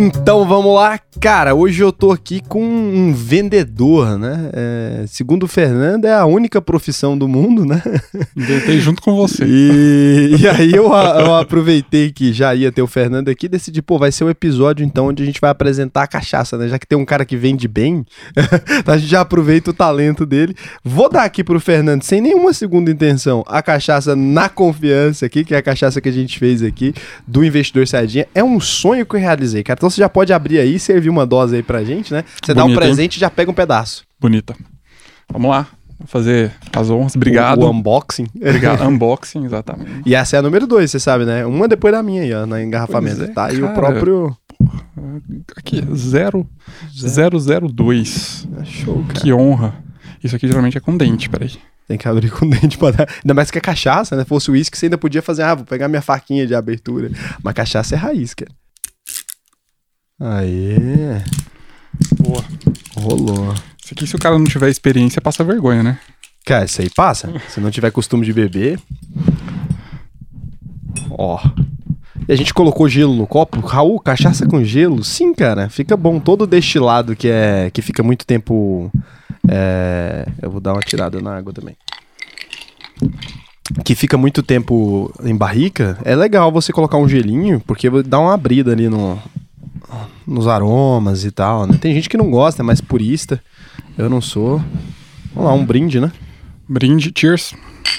Então vamos lá, cara. Hoje eu tô aqui com um vendedor, né? É, segundo o Fernando, é a única profissão do mundo, né? Inventei junto com você. E, e aí eu, eu, aproveitei que já ia ter o Fernando aqui, decidi, pô, vai ser o um episódio então onde a gente vai apresentar a cachaça, né? Já que tem um cara que vende bem, a gente já aproveita o talento dele. Vou dar aqui pro Fernando, sem nenhuma segunda intenção, a cachaça na confiança aqui, que é a cachaça que a gente fez aqui do Investidor Sardinha. É um sonho que eu realizei, cara. Então você já pode abrir aí e servir uma dose aí pra gente, né? Você dá um presente e já pega um pedaço. Bonita. Vamos lá. Vou fazer as honras. Obrigado. O, o unboxing. Obrigado. unboxing, exatamente. E essa é a número 2, você sabe, né? Uma depois da minha aí, ó, na engarrafamento. É, tá? E o próprio. Aqui, 002. É show, cara. Que honra. Isso aqui geralmente é com dente, peraí. Tem que abrir com dente pra dar. Ainda mais que é cachaça, né? Se fosse uísque, você ainda podia fazer, ah, vou pegar minha faquinha de abertura. Mas cachaça é raiz, cara. Aê. Boa. Rolou. Isso aqui, se o cara não tiver experiência, passa vergonha, né? Cara, isso aí passa. Se não tiver costume de beber. Ó. E a gente colocou gelo no copo. Raul, cachaça com gelo? Sim, cara. Fica bom. Todo destilado que é que fica muito tempo. É... Eu vou dar uma tirada na água também. Que fica muito tempo em barrica. É legal você colocar um gelinho, porque dá uma abrida ali no, nos aromas e tal, né? Tem gente que não gosta, é mais purista. Eu não sou. Vamos lá, um brinde, né? Brinde, cheers.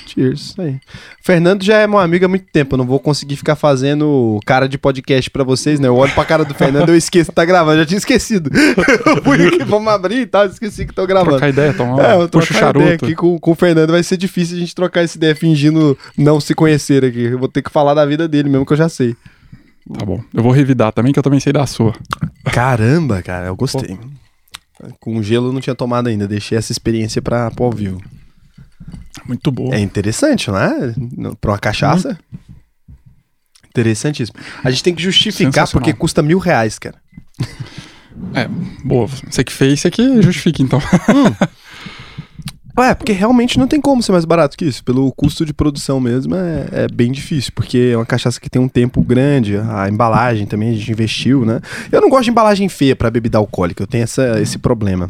Cheers, aí. Fernando já é meu amigo há muito tempo, eu não vou conseguir ficar fazendo cara de podcast para vocês, né? Eu olho pra cara do Fernando, eu esqueço que tá gravando, eu já tinha esquecido. Fui aqui, vamos abrir e tal, esqueci que tô gravando. Trocar ideia, tomar é, eu puxa o charuto. Ideia aqui com, com o Fernando vai ser difícil a gente trocar essa ideia fingindo não se conhecer aqui. Eu vou ter que falar da vida dele mesmo que eu já sei. Tá bom. Eu vou revidar também, que eu também sei da sua. Caramba, cara, eu gostei. Pô. Com gelo eu não tinha tomado ainda, deixei essa experiência pra, pro ao vivo. Muito boa. É interessante, não é? Pra uma cachaça. Interessantíssimo. A gente tem que justificar porque custa mil reais, cara. É, boa. Você que fez, você que justifica, então. Hum. É, porque realmente não tem como ser mais barato que isso. Pelo custo de produção mesmo é, é, bem difícil, porque é uma cachaça que tem um tempo grande, a embalagem também a gente investiu, né? Eu não gosto de embalagem feia para bebida alcoólica, eu tenho essa, esse problema.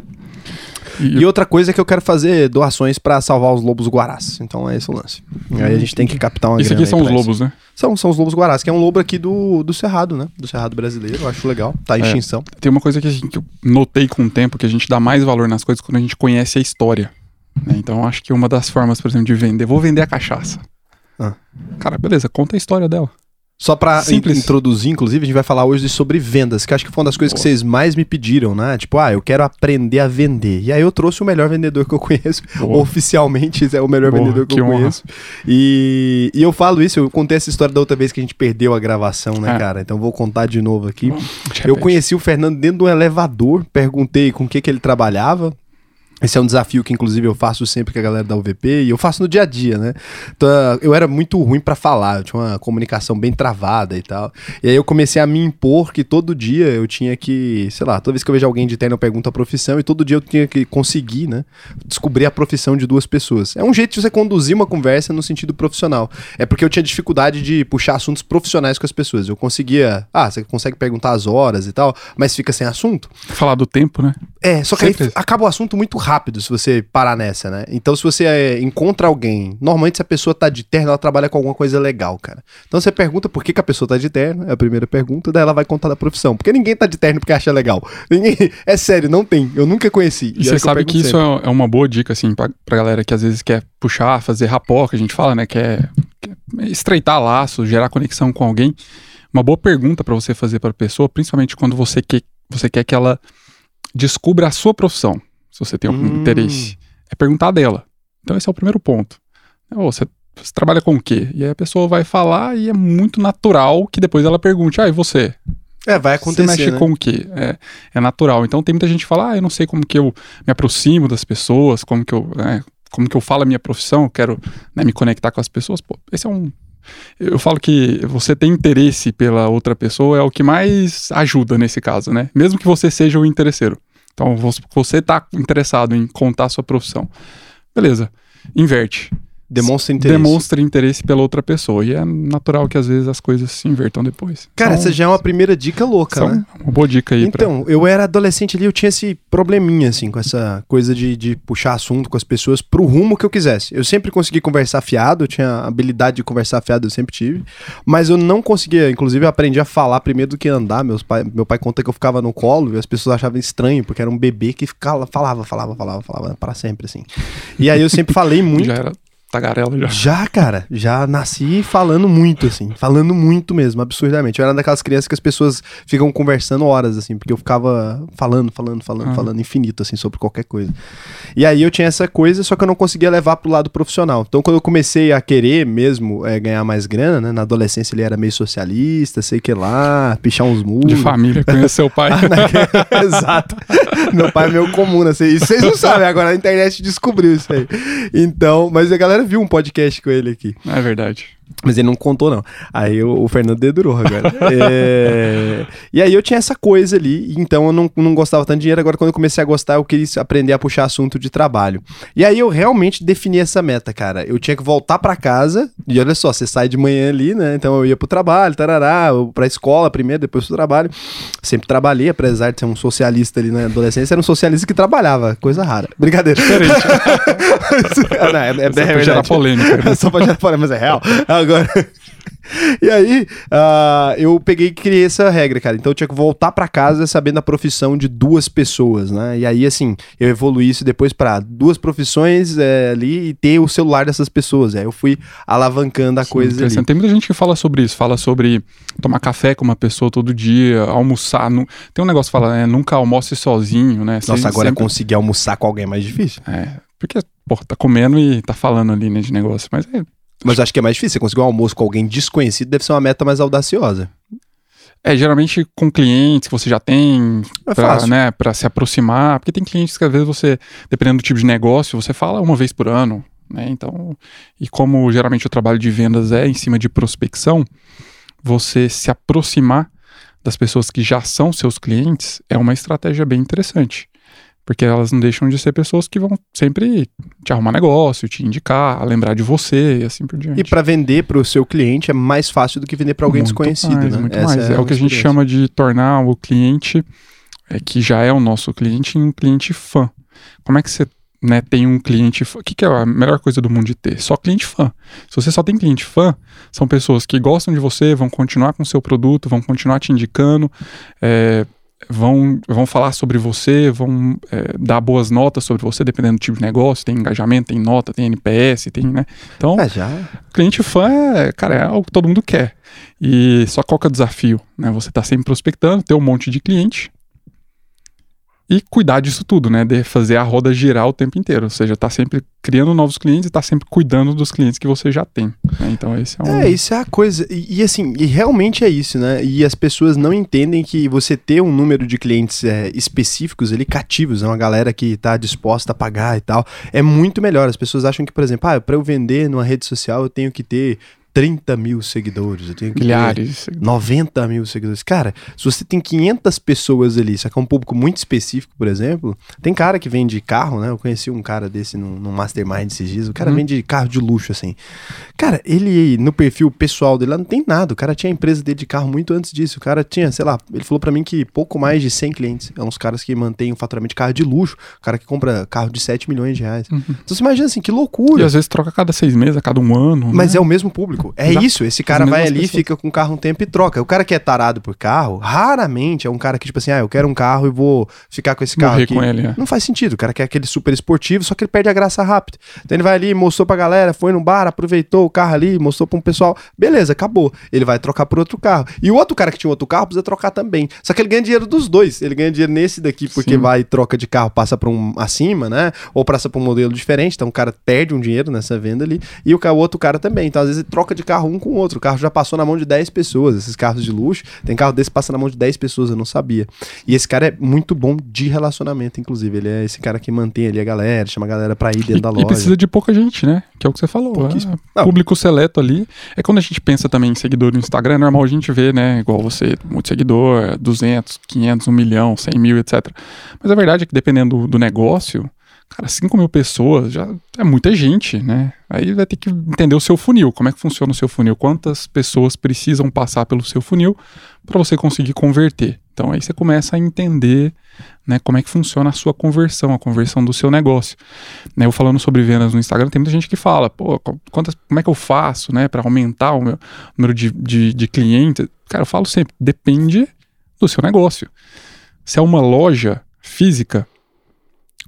E, e, outra coisa é que eu quero fazer doações para salvar os lobos guarás. Então é esse o lance. Aí a gente tem que captar uma Isso aqui são os lobos, isso. né? São, são os lobos guarás, que é um lobo aqui do, do Cerrado, né? Do Cerrado brasileiro. Eu acho legal. Tá em é, extinção. Tem uma coisa que, gente, que eu notei com o tempo, que a gente dá mais valor nas coisas quando a gente conhece a história. Né? Então acho que uma das formas, por exemplo, de vender, vou vender a cachaça. Ah. Cara, beleza, conta a história dela. Só pra in introduzir, inclusive, a gente vai falar hoje sobre vendas, que acho que foi uma das coisas Boa. que vocês mais me pediram, né? Tipo, ah, eu quero aprender a vender. E aí eu trouxe o melhor vendedor que eu conheço. Boa. Oficialmente, é o melhor Boa, vendedor que, que eu honra. conheço. E, e eu falo isso, eu contei essa história da outra vez que a gente perdeu a gravação, né, é. cara? Então vou contar de novo aqui. eu conheci o Fernando dentro de um elevador, perguntei com o que, que ele trabalhava. Esse é um desafio que, inclusive, eu faço sempre com a galera da UVP e eu faço no dia a dia, né? Então, eu era muito ruim para falar, eu tinha uma comunicação bem travada e tal. E aí eu comecei a me impor que todo dia eu tinha que, sei lá, toda vez que eu vejo alguém de terno eu pergunto a profissão e todo dia eu tinha que conseguir, né? Descobrir a profissão de duas pessoas. É um jeito de você conduzir uma conversa no sentido profissional. É porque eu tinha dificuldade de puxar assuntos profissionais com as pessoas. Eu conseguia, ah, você consegue perguntar as horas e tal, mas fica sem assunto. Falar do tempo, né? É, só que aí acaba o assunto muito rápido rápido se você parar nessa, né? Então, se você é, encontra alguém, normalmente se a pessoa tá de terno, ela trabalha com alguma coisa legal, cara. Então você pergunta por que, que a pessoa tá de terno, é a primeira pergunta, daí ela vai contar da profissão. Porque ninguém tá de terno porque acha legal. Ninguém, é sério, não tem. Eu nunca conheci. E, e você sabe que, que isso é, é uma boa dica, assim, pra, pra galera que às vezes quer puxar, fazer rapó, que a gente fala, né? Quer, quer estreitar laços, gerar conexão com alguém. Uma boa pergunta para você fazer para a pessoa, principalmente quando você quer, você quer que ela descubra a sua profissão você tem algum hum. interesse, é perguntar dela. Então esse é o primeiro ponto. Oh, você, você, trabalha com o quê? E aí a pessoa vai falar e é muito natural que depois ela pergunte, ah, e você? É, vai acontecer, Você mexe né? com o quê? É, é natural. Então tem muita gente que fala, ah, eu não sei como que eu me aproximo das pessoas, como que eu, né, como que eu falo a minha profissão, eu quero né, me conectar com as pessoas. Pô, esse é um... Eu falo que você ter interesse pela outra pessoa é o que mais ajuda nesse caso, né? Mesmo que você seja o interesseiro. Então, você está interessado em contar a sua profissão. Beleza, inverte. Demonstra interesse. Demonstra interesse pela outra pessoa. E é natural que às vezes as coisas se invertam depois. Cara, então, essa já é uma primeira dica louca, né? Uma boa dica aí. Então, pra... eu era adolescente ali, eu tinha esse probleminha, assim, com essa coisa de, de puxar assunto com as pessoas pro rumo que eu quisesse. Eu sempre consegui conversar fiado, eu tinha habilidade de conversar fiado, eu sempre tive. Mas eu não conseguia, inclusive eu aprendi a falar primeiro do que andar. Meus pai, meu pai conta que eu ficava no colo e as pessoas achavam estranho, porque era um bebê que ficava, falava, falava, falava, falava para sempre, assim. E aí eu sempre falei muito. Já era tagarela já. Já, cara, já nasci falando muito, assim, falando muito mesmo, absurdamente. Eu era daquelas crianças que as pessoas ficam conversando horas, assim, porque eu ficava falando, falando, falando, ah. falando infinito, assim, sobre qualquer coisa. E aí eu tinha essa coisa, só que eu não conseguia levar pro lado profissional. Então, quando eu comecei a querer mesmo é, ganhar mais grana, né, na adolescência ele era meio socialista, sei que lá, pichar uns muros. De família, conhece seu pai. ah, Exato. Meu pai é meio comum, assim, isso vocês não sabem, agora a internet descobriu isso aí. Então, mas a galera galera viu um podcast com ele aqui. É verdade. Mas ele não contou, não. Aí o, o Fernando dedurou agora. é... E aí eu tinha essa coisa ali, então eu não, não gostava tanto de dinheiro. Agora, quando eu comecei a gostar, eu queria aprender a puxar assunto de trabalho. E aí eu realmente defini essa meta, cara. Eu tinha que voltar para casa, e olha só, você sai de manhã ali, né? Então eu ia pro trabalho, tarará, pra escola primeiro, depois pro trabalho. Sempre trabalhei, apesar de ser um socialista ali na adolescência, era um socialista que trabalhava, coisa rara. Brincadeira. Diferente. não, é, é, é, é gerar polêmica. Só pra gerar polêmica, mas é real. Agora. e aí, uh, eu peguei e criei essa regra, cara. Então eu tinha que voltar para casa sabendo a profissão de duas pessoas, né? E aí, assim, eu evoluí isso depois para duas profissões é, ali e ter o celular dessas pessoas. Aí eu fui alavancando a Sim, coisa ali. Tem muita gente que fala sobre isso, fala sobre tomar café com uma pessoa todo dia, almoçar. No... Tem um negócio que fala, né? Nunca almoce sozinho, né? Nossa, agora sempre... conseguir almoçar com alguém é mais difícil. É, porque, pô, tá comendo e tá falando ali, né, de negócio. Mas é mas acho que é mais difícil. Você conseguir um almoço com alguém desconhecido deve ser uma meta mais audaciosa. É, geralmente com clientes que você já tem, é pra, né, pra se aproximar, porque tem clientes que às vezes você, dependendo do tipo de negócio, você fala uma vez por ano, né, então, e como geralmente o trabalho de vendas é em cima de prospecção, você se aproximar das pessoas que já são seus clientes é uma estratégia bem interessante. Porque elas não deixam de ser pessoas que vão sempre te arrumar negócio, te indicar, lembrar de você e assim por diante. E para vender para o seu cliente é mais fácil do que vender para alguém muito desconhecido, mais, né? Muito Essa mais. É, é o que a gente chama de tornar o cliente, é, que já é o nosso cliente, um cliente fã. Como é que você né, tem um cliente fã. O que, que, é a melhor coisa do mundo de ter? Só cliente fã. Se você só tem cliente fã, são pessoas que gostam de você, vão continuar com o seu produto, vão continuar te indicando. É, vão, vão falar sobre você, vão é, dar boas notas sobre você, dependendo do tipo de negócio, tem engajamento, tem nota, tem NPS, tem, né? Então, é, já. cliente fã, é, cara, é algo que todo mundo quer. E só qual que é o desafio? Né? Você está sempre prospectando, ter um monte de cliente, e cuidar disso tudo, né? De fazer a roda girar o tempo inteiro. Ou seja, tá sempre criando novos clientes e tá sempre cuidando dos clientes que você já tem. Né? Então, esse é um. É, isso é a coisa. E, e, assim, e realmente é isso, né? E as pessoas não entendem que você ter um número de clientes é, específicos ali, cativos, é uma galera que tá disposta a pagar e tal, é muito melhor. As pessoas acham que, por exemplo, ah, para eu vender numa rede social eu tenho que ter 30 mil seguidores, eu tenho que Milhares. ter 90 mil seguidores. Cara, se você tem 500 pessoas ali, isso aqui é um público muito específico, por exemplo, tem cara que vende carro, né? Eu conheci um cara desse no, no Mastermind esses dias, o cara uhum. vende carro de luxo, assim. Cara, ele, no perfil pessoal dele lá, não tem nada, o cara tinha a empresa dele de carro muito antes disso, o cara tinha, sei lá, ele falou para mim que pouco mais de 100 clientes, é uns caras que mantêm o faturamento de carro de luxo, o cara que compra carro de 7 milhões de reais. Uhum. Então você imagina assim, que loucura. E às vezes troca a cada seis meses, a cada um ano. Mas né? é o mesmo público público. É Exato. isso, esse cara vai ali, pessoas. fica com o carro um tempo e troca. O cara que é tarado por carro, raramente é um cara que, tipo assim, ah, eu quero um carro e vou ficar com esse carro Morrer aqui. com ele, é. Não faz sentido. O cara quer aquele super esportivo, só que ele perde a graça rápido. Então ele vai ali, mostrou pra galera, foi no bar, aproveitou o carro ali, mostrou pra um pessoal. Beleza, acabou. Ele vai trocar por outro carro. E o outro cara que tinha outro carro precisa trocar também. Só que ele ganha dinheiro dos dois. Ele ganha dinheiro nesse daqui porque Sim. vai troca de carro, passa pra um acima, né? Ou passa pra um modelo diferente. Então o cara perde um dinheiro nessa venda ali. E o outro cara também. Então às vezes ele troca de carro um com o outro. O carro já passou na mão de 10 pessoas. Esses carros de luxo, tem carro desse que passa na mão de 10 pessoas, eu não sabia. E esse cara é muito bom de relacionamento, inclusive. Ele é esse cara que mantém ali a galera, chama a galera pra ir dentro e, da loja. E precisa de pouca gente, né? Que é o que você falou. É, público seleto ali. É quando a gente pensa também em seguidor no Instagram, é normal a gente ver, né? Igual você, muito seguidor, 200, 500, 1 milhão, 100 mil, etc. Mas a verdade é que dependendo do, do negócio, Cara, 5 mil pessoas já é muita gente, né? Aí vai ter que entender o seu funil, como é que funciona o seu funil, quantas pessoas precisam passar pelo seu funil para você conseguir converter. Então aí você começa a entender né, como é que funciona a sua conversão, a conversão do seu negócio. Né, eu falando sobre vendas no Instagram, tem muita gente que fala, pô, quantas, como é que eu faço né, para aumentar o meu número de, de, de clientes? Cara, eu falo sempre, depende do seu negócio. Se é uma loja física,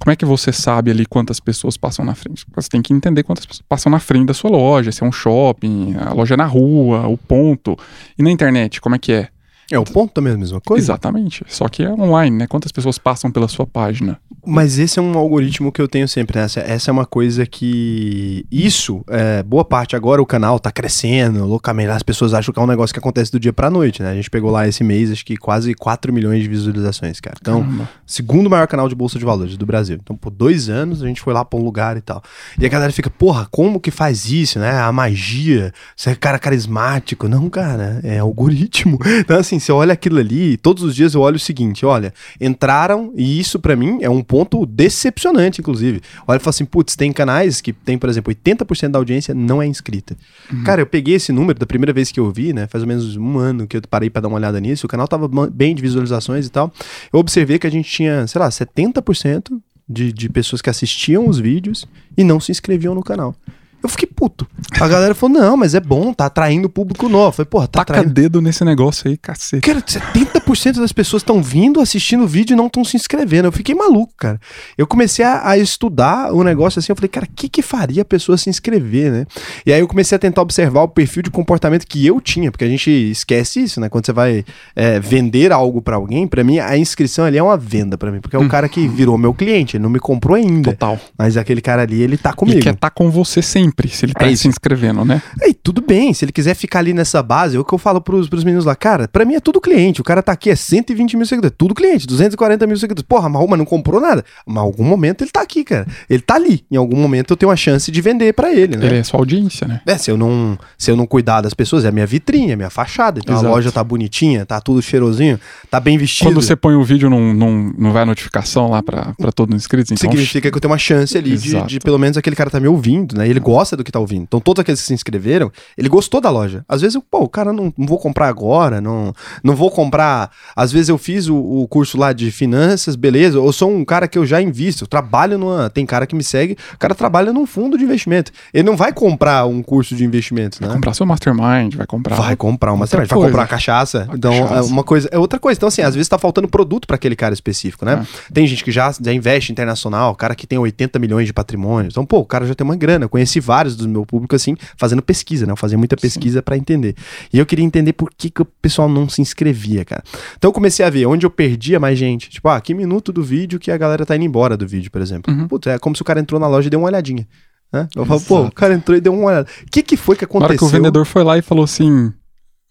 como é que você sabe ali quantas pessoas passam na frente? Você tem que entender quantas pessoas passam na frente da sua loja, se é um shopping, a loja é na rua, o ponto. E na internet, como é que é? É, o ponto também é a mesma coisa. Exatamente. Só que é online, né? Quantas pessoas passam pela sua página? Mas esse é um algoritmo que eu tenho sempre, né? Essa, essa é uma coisa que. Isso, é, boa parte agora o canal tá crescendo, loucamente. As pessoas acham que é um negócio que acontece do dia pra noite, né? A gente pegou lá esse mês, acho que quase 4 milhões de visualizações, cara. Então, Caramba. segundo maior canal de Bolsa de Valores do Brasil. Então, por dois anos a gente foi lá pra um lugar e tal. E a galera fica, porra, como que faz isso, né? A magia, você é cara carismático. Não, cara, é algoritmo. Então, assim, você olha aquilo ali, todos os dias eu olho o seguinte: olha, entraram, e isso para mim é um ponto decepcionante, inclusive. Olha e fala assim: putz, tem canais que tem, por exemplo, 80% da audiência não é inscrita. Uhum. Cara, eu peguei esse número da primeira vez que eu vi, né? Faz ou menos um ano que eu parei para dar uma olhada nisso. O canal tava bem de visualizações e tal. Eu observei que a gente tinha, sei lá, 70% de, de pessoas que assistiam os vídeos e não se inscreviam no canal. Eu fiquei puto. A galera falou: não, mas é bom, tá atraindo público novo. Eu falei, porra, tá Taca atraindo. dedo nesse negócio aí, cacete. Cara, 70% das pessoas estão vindo, assistindo o vídeo e não estão se inscrevendo. Eu fiquei maluco, cara. Eu comecei a, a estudar o negócio assim. Eu falei, cara, o que, que faria a pessoa se inscrever, né? E aí eu comecei a tentar observar o perfil de comportamento que eu tinha, porque a gente esquece isso, né? Quando você vai é, vender algo para alguém, para mim a inscrição ali é uma venda para mim, porque é o hum. cara que virou meu cliente, ele não me comprou ainda. Total. Mas aquele cara ali, ele tá comigo. E quer estar tá com você sempre sempre, se ele tá é se inscrevendo, né? E tudo bem, se ele quiser ficar ali nessa base, é o que eu falo pros, pros meninos lá, cara, pra mim é tudo cliente, o cara tá aqui, é 120 mil seguidores, tudo cliente, 240 mil seguidores. Porra, mas não comprou nada. Mas em algum momento ele tá aqui, cara. Ele tá ali. Em algum momento eu tenho uma chance de vender para ele, né? Ele é sua audiência, né? É, se eu não, se eu não cuidar das pessoas, é a minha vitrine, é a minha fachada. Então Exato. a loja tá bonitinha, tá tudo cheirosinho, tá bem vestido. Quando você põe o vídeo, não, não, não vai a notificação lá pra, pra todos os inscritos? Então... Significa que eu tenho uma chance ali de, de, pelo menos aquele cara tá me ouvindo, né? Ele gosta do que tá ouvindo. Então todos aqueles que se inscreveram, ele gostou da loja. Às vezes, eu, pô, o cara não, não vou comprar agora, não, não vou comprar. Às vezes eu fiz o, o curso lá de finanças, beleza. Eu sou um cara que eu já invisto, eu trabalho numa. Tem cara que me segue, o cara trabalha num fundo de investimento. Ele não vai comprar um curso de investimentos, né? Vai comprar seu mastermind, vai comprar. Vai comprar um mastermind, vai comprar cachaça. Uma então, cachaça. é uma coisa. É outra coisa. Então, assim, às vezes tá faltando produto para aquele cara específico, né? É. Tem gente que já, já investe internacional, cara que tem 80 milhões de patrimônio. Então, pô, o cara já tem uma grana. Eu conheci vários do meu público assim, fazendo pesquisa, né? Eu fazia muita pesquisa para entender. E eu queria entender por que, que o pessoal não se inscrevia, cara. Então eu comecei a ver onde eu perdia mais gente. Tipo, ah, que minuto do vídeo que a galera tá indo embora do vídeo, por exemplo. Uhum. Putz, é como se o cara entrou na loja e deu uma olhadinha. Né? Eu falo, pô, o cara entrou e deu uma olhada. O que, que foi que aconteceu? Na hora que o vendedor foi lá e falou assim: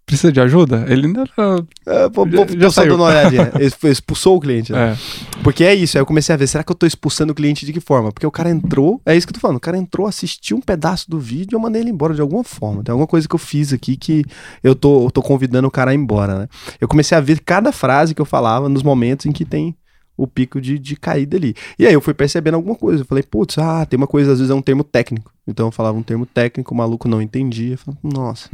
Precisa de ajuda? Ele ainda. É, pô, já, já, já saiu. dando uma olhadinha. Expulsou o cliente. Né? É. Porque é isso. Aí eu comecei a ver, será que eu tô expulsando o cliente de que forma? Porque o cara entrou, é isso que eu tô falando. O cara entrou, assistiu um pedaço do vídeo e eu mandei ele embora de alguma forma. Tem alguma coisa que eu fiz aqui que eu tô, eu tô convidando o cara a ir embora, né? Eu comecei a ver cada frase que eu falava nos momentos em que tem o pico de, de caída ali. E aí eu fui percebendo alguma coisa. Eu falei, putz, ah, tem uma coisa, às vezes é um termo técnico. Então eu falava um termo técnico, o maluco não entendia. Eu falava, nossa,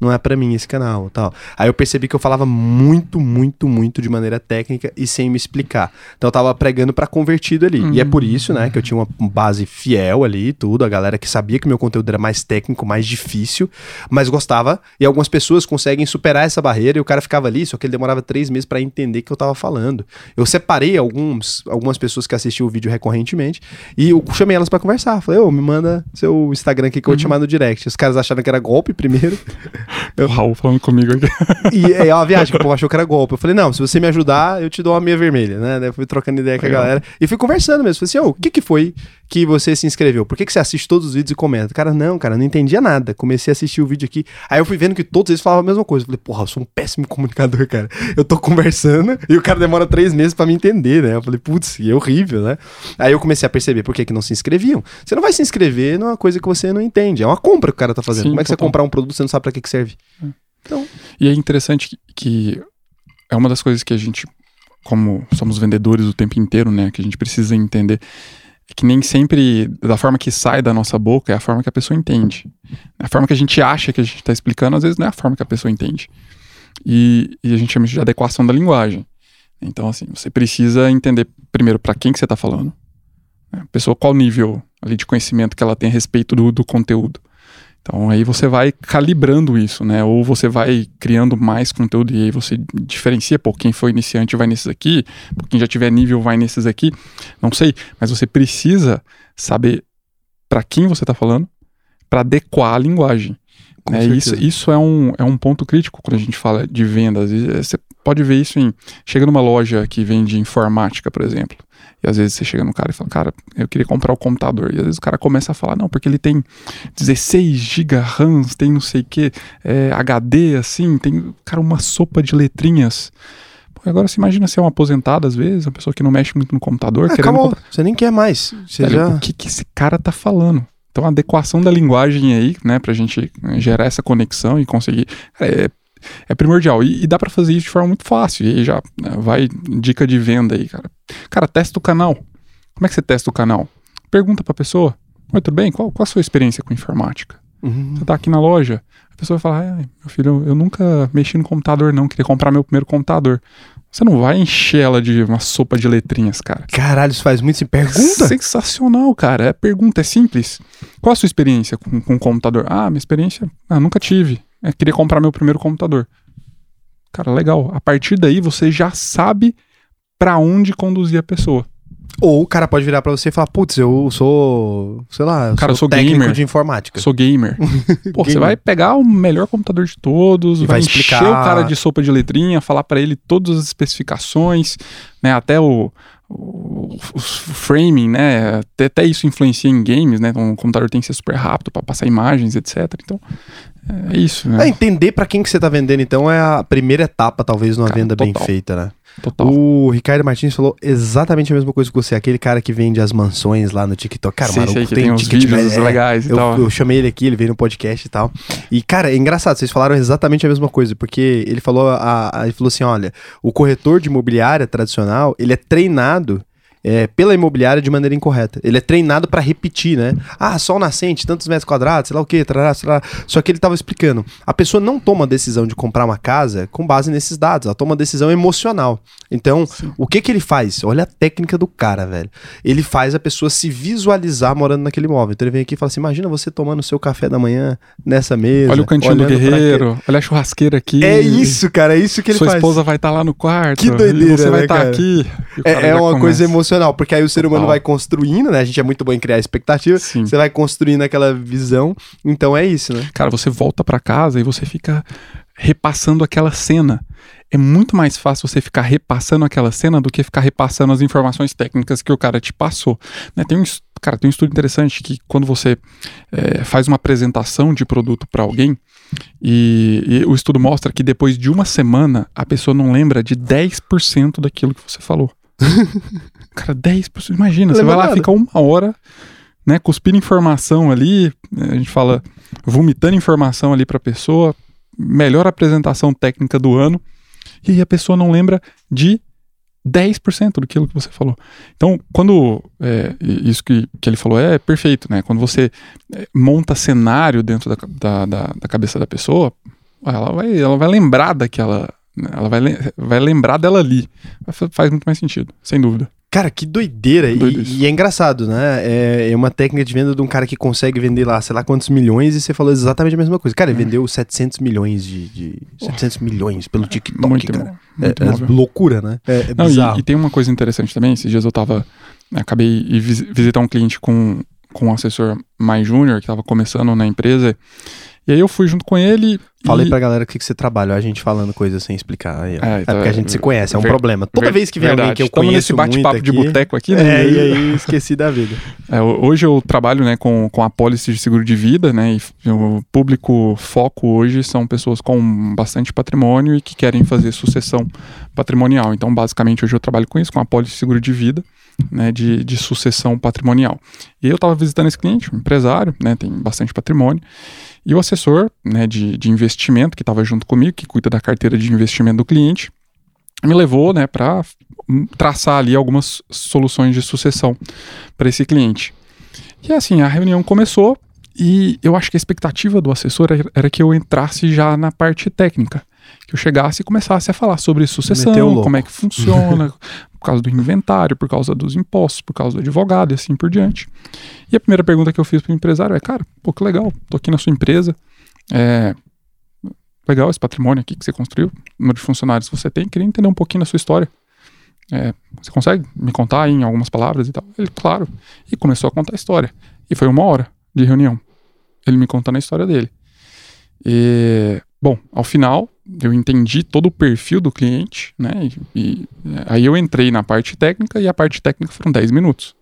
não é para mim esse canal tal. Aí eu percebi que eu falava muito, muito, muito de maneira técnica e sem me explicar. Então eu tava pregando para convertido ali. Uhum. E é por isso, né, que eu tinha uma base fiel ali e tudo. A galera que sabia que meu conteúdo era mais técnico, mais difícil, mas gostava. E algumas pessoas conseguem superar essa barreira e o cara ficava ali, só que ele demorava três meses para entender que eu tava falando. Eu separei alguns, algumas pessoas que assistiam o vídeo recorrentemente e eu chamei elas para conversar. Falei, ô, oh, me manda seu Instagram aqui que eu vou te chamar no direct. Os caras acharam que era golpe primeiro. O Raul falando comigo aqui. E é uma viagem que o povo achou que era golpe. Eu falei, não, se você me ajudar, eu te dou uma meia vermelha, né? Eu fui trocando ideia com a galera. E fui conversando mesmo. Falei assim, ô, oh, o que que foi que você se inscreveu? Por que que você assiste todos os vídeos e comenta? Cara, não, cara, não entendia nada. Comecei a assistir o vídeo aqui. Aí eu fui vendo que todos eles falavam a mesma coisa. Eu falei, porra, eu sou um péssimo comunicador, cara. Eu tô conversando e o cara demora três meses para me entender, né? Eu falei, putz, é horrível, né? Aí eu comecei a perceber por que que não se inscreviam. Você não vai se inscrever numa coisa que você não entende. É uma compra que o cara tá fazendo. Sim, Como é que total. você comprar um produto você não sabe para que que serve? É. Então... E é interessante que, é uma das coisas que a gente, como somos vendedores o tempo inteiro, né, que a gente precisa entender que nem sempre, da forma que sai da nossa boca, é a forma que a pessoa entende. A forma que a gente acha que a gente está explicando, às vezes não é a forma que a pessoa entende. E, e a gente chama isso de adequação da linguagem. Então, assim, você precisa entender primeiro para quem que você está falando. Né? A pessoa, qual nível ali de conhecimento que ela tem a respeito do, do conteúdo. Então aí você vai calibrando isso, né? Ou você vai criando mais conteúdo e aí você diferencia, pô, quem foi iniciante vai nesses aqui, quem já tiver nível vai nesses aqui. Não sei, mas você precisa saber para quem você está falando para adequar a linguagem. É, isso, isso é, um, é um ponto crítico quando a gente fala de vendas. Você pode ver isso em. Chega numa loja que vende informática, por exemplo. E às vezes você chega no cara e fala, cara, eu queria comprar o computador. E às vezes o cara começa a falar, não, porque ele tem 16 GB RAM, tem não sei o que, é, HD, assim, tem, cara, uma sopa de letrinhas. Pô, agora você imagina ser um aposentado, às vezes, uma pessoa que não mexe muito no computador. Ah, acabou. Comprar... Você nem quer mais. Você já... O que, que esse cara tá falando? Então, a adequação da linguagem aí, né, pra gente gerar essa conexão e conseguir. É, é primordial. E, e dá para fazer isso de forma muito fácil. E aí já né, vai dica de venda aí, cara. Cara, testa o canal. Como é que você testa o canal? Pergunta pra pessoa: Oi, tudo bem? Qual, qual a sua experiência com informática? Uhum. Você tá aqui na loja, a pessoa vai falar: meu filho, eu nunca mexi no computador, não. Queria comprar meu primeiro computador. Você não vai encher ela de uma sopa de letrinhas, cara. Caralho, isso faz muito se pergunta. sensacional, cara. É pergunta, é simples. Qual a sua experiência com, com computador? Ah, minha experiência, ah, nunca tive. Queria comprar meu primeiro computador. Cara, legal. A partir daí você já sabe para onde conduzir a pessoa. Ou o cara pode virar para você e falar, putz, eu sou, sei lá, eu cara, sou, sou técnico gamer. de informática. Sou gamer. Pô, gamer. você vai pegar o melhor computador de todos, vai, vai explicar... encher o cara de sopa de letrinha, falar para ele todas as especificações, né, até o, o, o framing, né, até, até, isso influencia em games, né, então o computador tem que ser super rápido para passar imagens, etc. Então, é isso, né? É, entender para quem que você tá vendendo, então, é a primeira etapa, talvez, numa cara, venda total. bem feita, né? Total. O Ricardo Martins falou exatamente a mesma coisa que você, aquele cara que vende as mansões lá no TikTok. Cara, sim, maluco, tem, tem uns vídeos é, legais e eu, tal. Eu chamei ele aqui, ele veio no podcast e tal. E, cara, é engraçado, vocês falaram exatamente a mesma coisa, porque ele falou, a, a, ele falou assim: olha, o corretor de imobiliária tradicional, ele é treinado é, pela imobiliária de maneira incorreta. Ele é treinado para repetir, né? Ah, sol nascente, tantos metros quadrados, sei lá o quê, trará, trará. só que ele estava explicando. A pessoa não toma a decisão de comprar uma casa com base nesses dados, ela toma uma decisão emocional. Então, Sim. o que que ele faz? Olha a técnica do cara, velho. Ele faz a pessoa se visualizar morando naquele imóvel. Então ele vem aqui e fala assim: imagina você tomando seu café da manhã nessa mesa. Olha o cantinho do guerreiro, olha a churrasqueira aqui. É isso, cara, é isso que ele Sua faz. Sua esposa vai estar tá lá no quarto. Que doideira, Você né, vai estar tá aqui. É, é uma coisa emocional emocional, porque aí o ser humano vai construindo, né? A gente é muito bom em criar expectativa. Sim. Você vai construindo aquela visão. Então é isso, né? Cara, você volta para casa e você fica repassando aquela cena. É muito mais fácil você ficar repassando aquela cena do que ficar repassando as informações técnicas que o cara te passou. Né? Tem um, cara, tem um estudo interessante que quando você é, faz uma apresentação de produto para alguém, e, e, o estudo mostra que depois de uma semana a pessoa não lembra de 10% daquilo que você falou. Cara, 10%. Imagina, você vai lá, fica uma hora, né, cuspindo informação ali, a gente fala, vomitando informação ali pra pessoa, melhor apresentação técnica do ano, e aí a pessoa não lembra de 10% daquilo que você falou. Então, quando. É, isso que, que ele falou é perfeito, né? Quando você é, monta cenário dentro da, da, da, da, cabeça da pessoa, ela vai, ela vai lembrar daquela, ela vai, vai lembrar dela ali. Faz muito mais sentido, sem dúvida. Cara, que doideira. E, e, é engraçado, né? É, é, uma técnica de venda de um cara que consegue vender lá, sei lá quantos milhões, e você falou exatamente a mesma coisa. Cara, ele é. vendeu 700 milhões de. de 700 milhões pelo TikTok, muito cara. Bom, muito é, é loucura, né? É, é Não, bizarro. E, e, tem uma coisa interessante também. Esses dias eu tava. Acabei de visitar um cliente com, com um assessor mais júnior que tava começando na empresa. E aí eu fui junto com ele. Falei e... pra galera o que, que você trabalha, a gente falando coisas sem explicar. Aí, é, então, é, porque a gente se conhece, é um ver... problema. Toda ver... vez que vem verdade. alguém que eu conheço nesse bate-papo de boteco aqui, né? É, e aí esqueci da vida. É, hoje eu trabalho né, com, com a pólice de seguro de vida, né? E o público foco hoje são pessoas com bastante patrimônio e que querem fazer sucessão patrimonial. Então, basicamente, hoje eu trabalho com isso, com a pólice de seguro de vida. Né, de, de sucessão patrimonial. E eu estava visitando esse cliente, um empresário, né, tem bastante patrimônio, e o assessor né, de, de investimento que estava junto comigo, que cuida da carteira de investimento do cliente, me levou, né, para traçar ali algumas soluções de sucessão para esse cliente. E assim, a reunião começou e eu acho que a expectativa do assessor era, era que eu entrasse já na parte técnica que eu chegasse e começasse a falar sobre sucessão, como é que funciona, por causa do inventário, por causa dos impostos, por causa do advogado e assim por diante. E a primeira pergunta que eu fiz para o empresário é, cara, pô, que legal, tô aqui na sua empresa, é, legal esse patrimônio aqui que você construiu, número de funcionários que você tem, queria entender um pouquinho da sua história. É, você consegue me contar em algumas palavras e tal? Ele, claro. E começou a contar a história. E foi uma hora de reunião. Ele me contando a história dele. E, bom, ao final, eu entendi todo o perfil do cliente, né? E, e, aí eu entrei na parte técnica e a parte técnica foram 10 minutos.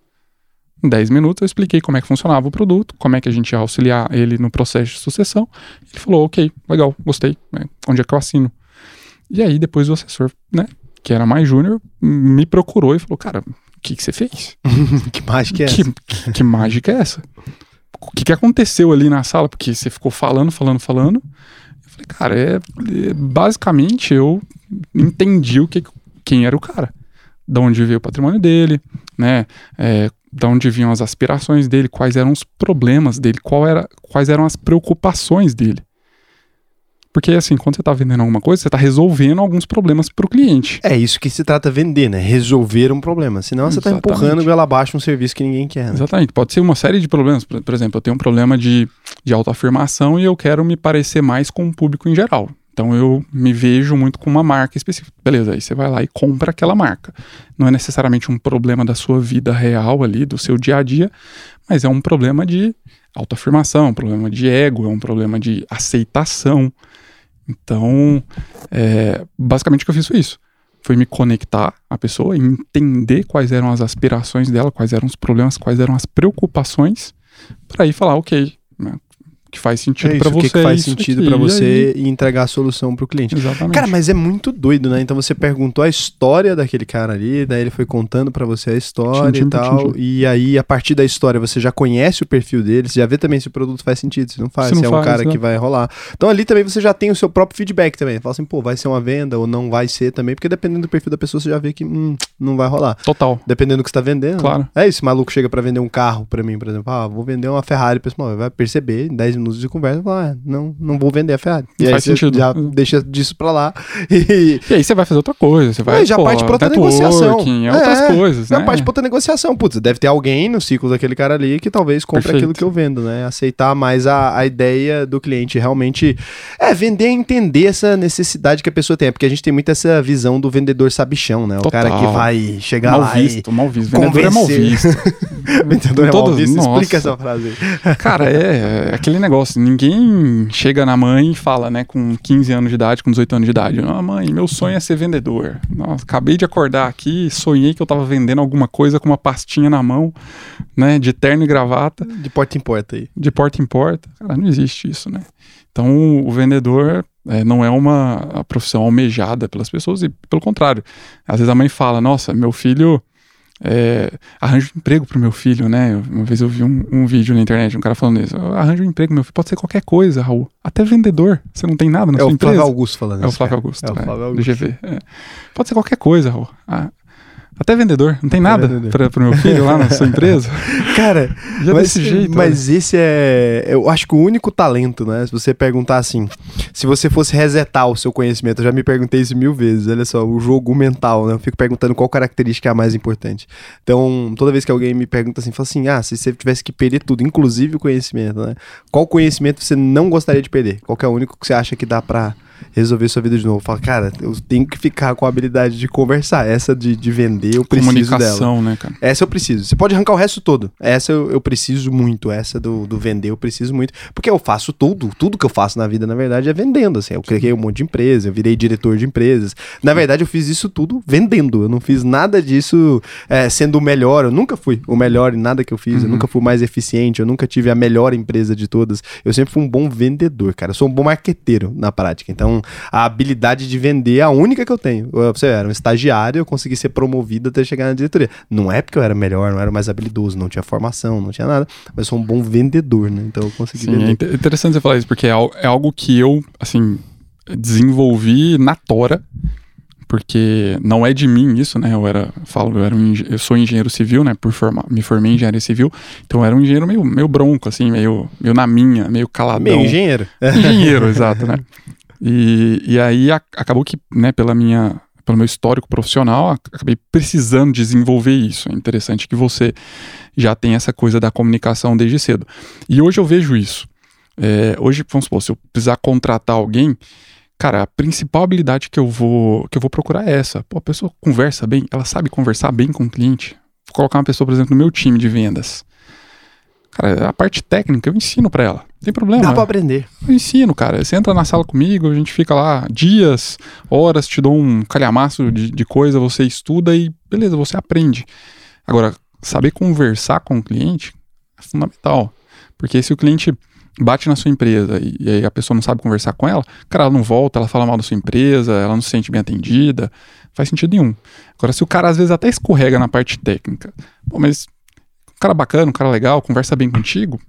Em 10 minutos eu expliquei como é que funcionava o produto, como é que a gente ia auxiliar ele no processo de sucessão. Ele falou, ok, legal, gostei, né? onde é que eu assino? E aí depois o assessor, né, que era mais júnior, me procurou e falou, cara, o que, que você fez? que mágica é que, essa? Que, que mágica é essa? O que, que aconteceu ali na sala? Porque você ficou falando, falando, falando. Falei, cara, é, é, basicamente eu entendi o que, quem era o cara, de onde veio o patrimônio dele, né? É, de onde vinham as aspirações dele, quais eram os problemas dele, qual era, quais eram as preocupações dele. Porque, assim, quando você está vendendo alguma coisa, você está resolvendo alguns problemas para o cliente. É isso que se trata vender, né? Resolver um problema. Senão você está empurrando goela abaixo um serviço que ninguém quer. Né? Exatamente. Pode ser uma série de problemas. Por, por, exemplo, eu tenho um problema de, de autoafirmação e eu quero me parecer mais com o público em geral. Então eu me vejo muito com uma marca específica. Beleza, aí você vai lá e compra aquela marca. Não é necessariamente um problema da sua vida real ali, do seu dia a dia, mas é um problema de autoafirmação, um problema de ego, é um problema de aceitação. Então, é, basicamente o que eu fiz foi isso. Foi me conectar à pessoa, entender quais eram as aspirações dela, quais eram os problemas, quais eram as preocupações, para aí falar, ok, que faz sentido é para você. O que, faz sentido para você e, entregar a solução para o cliente. Exatamente. Cara, mas é muito doido, né? Então você perguntou a história daquele cara ali, daí ele foi contando para você a história e tal, e aí a partir da história você já conhece o perfil dele, você já vê também se o produto faz sentido, se não faz, se, não se é faz, um cara né? que vai rolar. Então ali também você já tem o seu próprio feedback também. Fala assim, pô, vai ser uma venda ou não vai ser também, porque dependendo do perfil da pessoa você já vê que hum, não vai rolar. Total. Dependendo do que você tá vendendo. Claro. É isso, maluco chega para vender um carro para mim, por exemplo, ah, vou vender uma Ferrari, pessoal, vai perceber em 10 minutos de conversa, ah, não, não vou vender a Ferrari. E aí faz sentido. já deixa disso pra lá. E, e aí você vai fazer outra coisa. Você vai, já pô, parte pra outra negociação. É, outras coisas, né? Já parte pra outra negociação. Putz, deve ter alguém no ciclo daquele cara ali que talvez compre Perfeito. aquilo que eu vendo, né? Aceitar mais a, a ideia do cliente. Realmente, é, vender e entender essa necessidade que a pessoa tem. Porque a gente tem muito essa visão do vendedor sabichão, né? Total. O cara que vai chegar mal lá visto, e mal visto. Vendedor é mal visto. vendedor é mal visto. Explica essa frase aí. Cara, é, é aquele negócio. Ninguém chega na mãe e fala, né, com 15 anos de idade, com 18 anos de idade, ah, mãe, meu sonho é ser vendedor. Nossa, acabei de acordar aqui, sonhei que eu tava vendendo alguma coisa com uma pastinha na mão, né, de terno e gravata. De porta em porta aí. De porta em porta. Cara, não existe isso, né? Então, o vendedor é, não é uma profissão almejada pelas pessoas e, pelo contrário, às vezes a mãe fala, nossa, meu filho é, arranjo um emprego pro meu filho, né? Uma vez eu vi um, um, vídeo na internet, um cara falando isso. Arranjo um emprego, meu filho. Pode ser qualquer coisa, Raul. Até vendedor. Você não tem nada na é sua empresa. É o Flávio Augusto falando É o Flávio Augusto. É, o Flávio Augusto. Do GV. É. Pode ser qualquer coisa, Raul. Ah, até vendedor. Não tem nada para o meu filho lá na sua empresa? Cara, Já mas, desse jeito. Mas esse é, eu acho que o único talento, né? Se você perguntar assim, se você fosse resetar o seu conhecimento, eu já me perguntei isso mil vezes. Olha só, o jogo mental, né? Eu fico perguntando qual característica é a mais importante. Então, toda vez que alguém me pergunta assim, fala assim: ah, se você tivesse que perder tudo, inclusive o conhecimento, né? Qual conhecimento você não gostaria de perder? Qual é o único que você acha que dá para resolver sua vida de novo. Fala, cara, eu tenho que ficar com a habilidade de conversar. Essa de, de vender, eu preciso dela. né, cara? Essa eu preciso. Você pode arrancar o resto todo. Essa eu, eu preciso muito. Essa do, do vender eu preciso muito. Porque eu faço tudo. Tudo que eu faço na vida, na verdade, é vendendo. Assim. Eu criei um monte de empresa, eu virei diretor de empresas. Na verdade, eu fiz isso tudo vendendo. Eu não fiz nada disso é, sendo o melhor. Eu nunca fui o melhor em nada que eu fiz. Uhum. Eu nunca fui mais eficiente. Eu nunca tive a melhor empresa de todas. Eu sempre fui um bom vendedor, cara. Eu sou um bom marqueteiro na prática. Então, a habilidade de vender é a única que eu tenho. Eu, você era um estagiário, eu consegui ser promovido até chegar na diretoria. Não é porque eu era melhor, não era mais habilidoso, não tinha formação, não tinha nada, mas sou um bom vendedor, né? Então eu consegui Sim, vender. É interessante você falar isso, porque é, é algo que eu, assim, desenvolvi na tora porque não é de mim isso, né? Eu era, falo, eu, era um, eu sou engenheiro civil, né? Por formar, me formei em engenharia civil, então eu era um engenheiro meio, meio bronco, assim, meio, meio na minha, meio caladão. Meio engenheiro. Engenheiro, exato, né? E, e aí a, acabou que, né, pela minha, pelo meu histórico profissional, acabei precisando desenvolver isso. É interessante que você já tem essa coisa da comunicação desde cedo. E hoje eu vejo isso. É, hoje, vamos supor, se eu precisar contratar alguém, cara, a principal habilidade que eu vou que eu vou procurar é essa. Pô, a pessoa conversa bem, ela sabe conversar bem com o cliente. Vou colocar uma pessoa, por exemplo, no meu time de vendas. Cara, a parte técnica eu ensino para ela. Não tem problema. Dá pra aprender. Eu ensino, cara. Você entra na sala comigo, a gente fica lá dias, horas, te dou um calhamaço de, de coisa, você estuda e beleza, você aprende. Agora, saber conversar com o cliente é fundamental. Porque se o cliente bate na sua empresa e, e, aí a pessoa não sabe conversar com ela, cara, ela não volta, ela fala mal da sua empresa, ela não se sente bem atendida, faz sentido nenhum. Agora, se o cara às vezes até escorrega na parte técnica, pô, mas cara bacana, um cara legal, conversa bem contigo,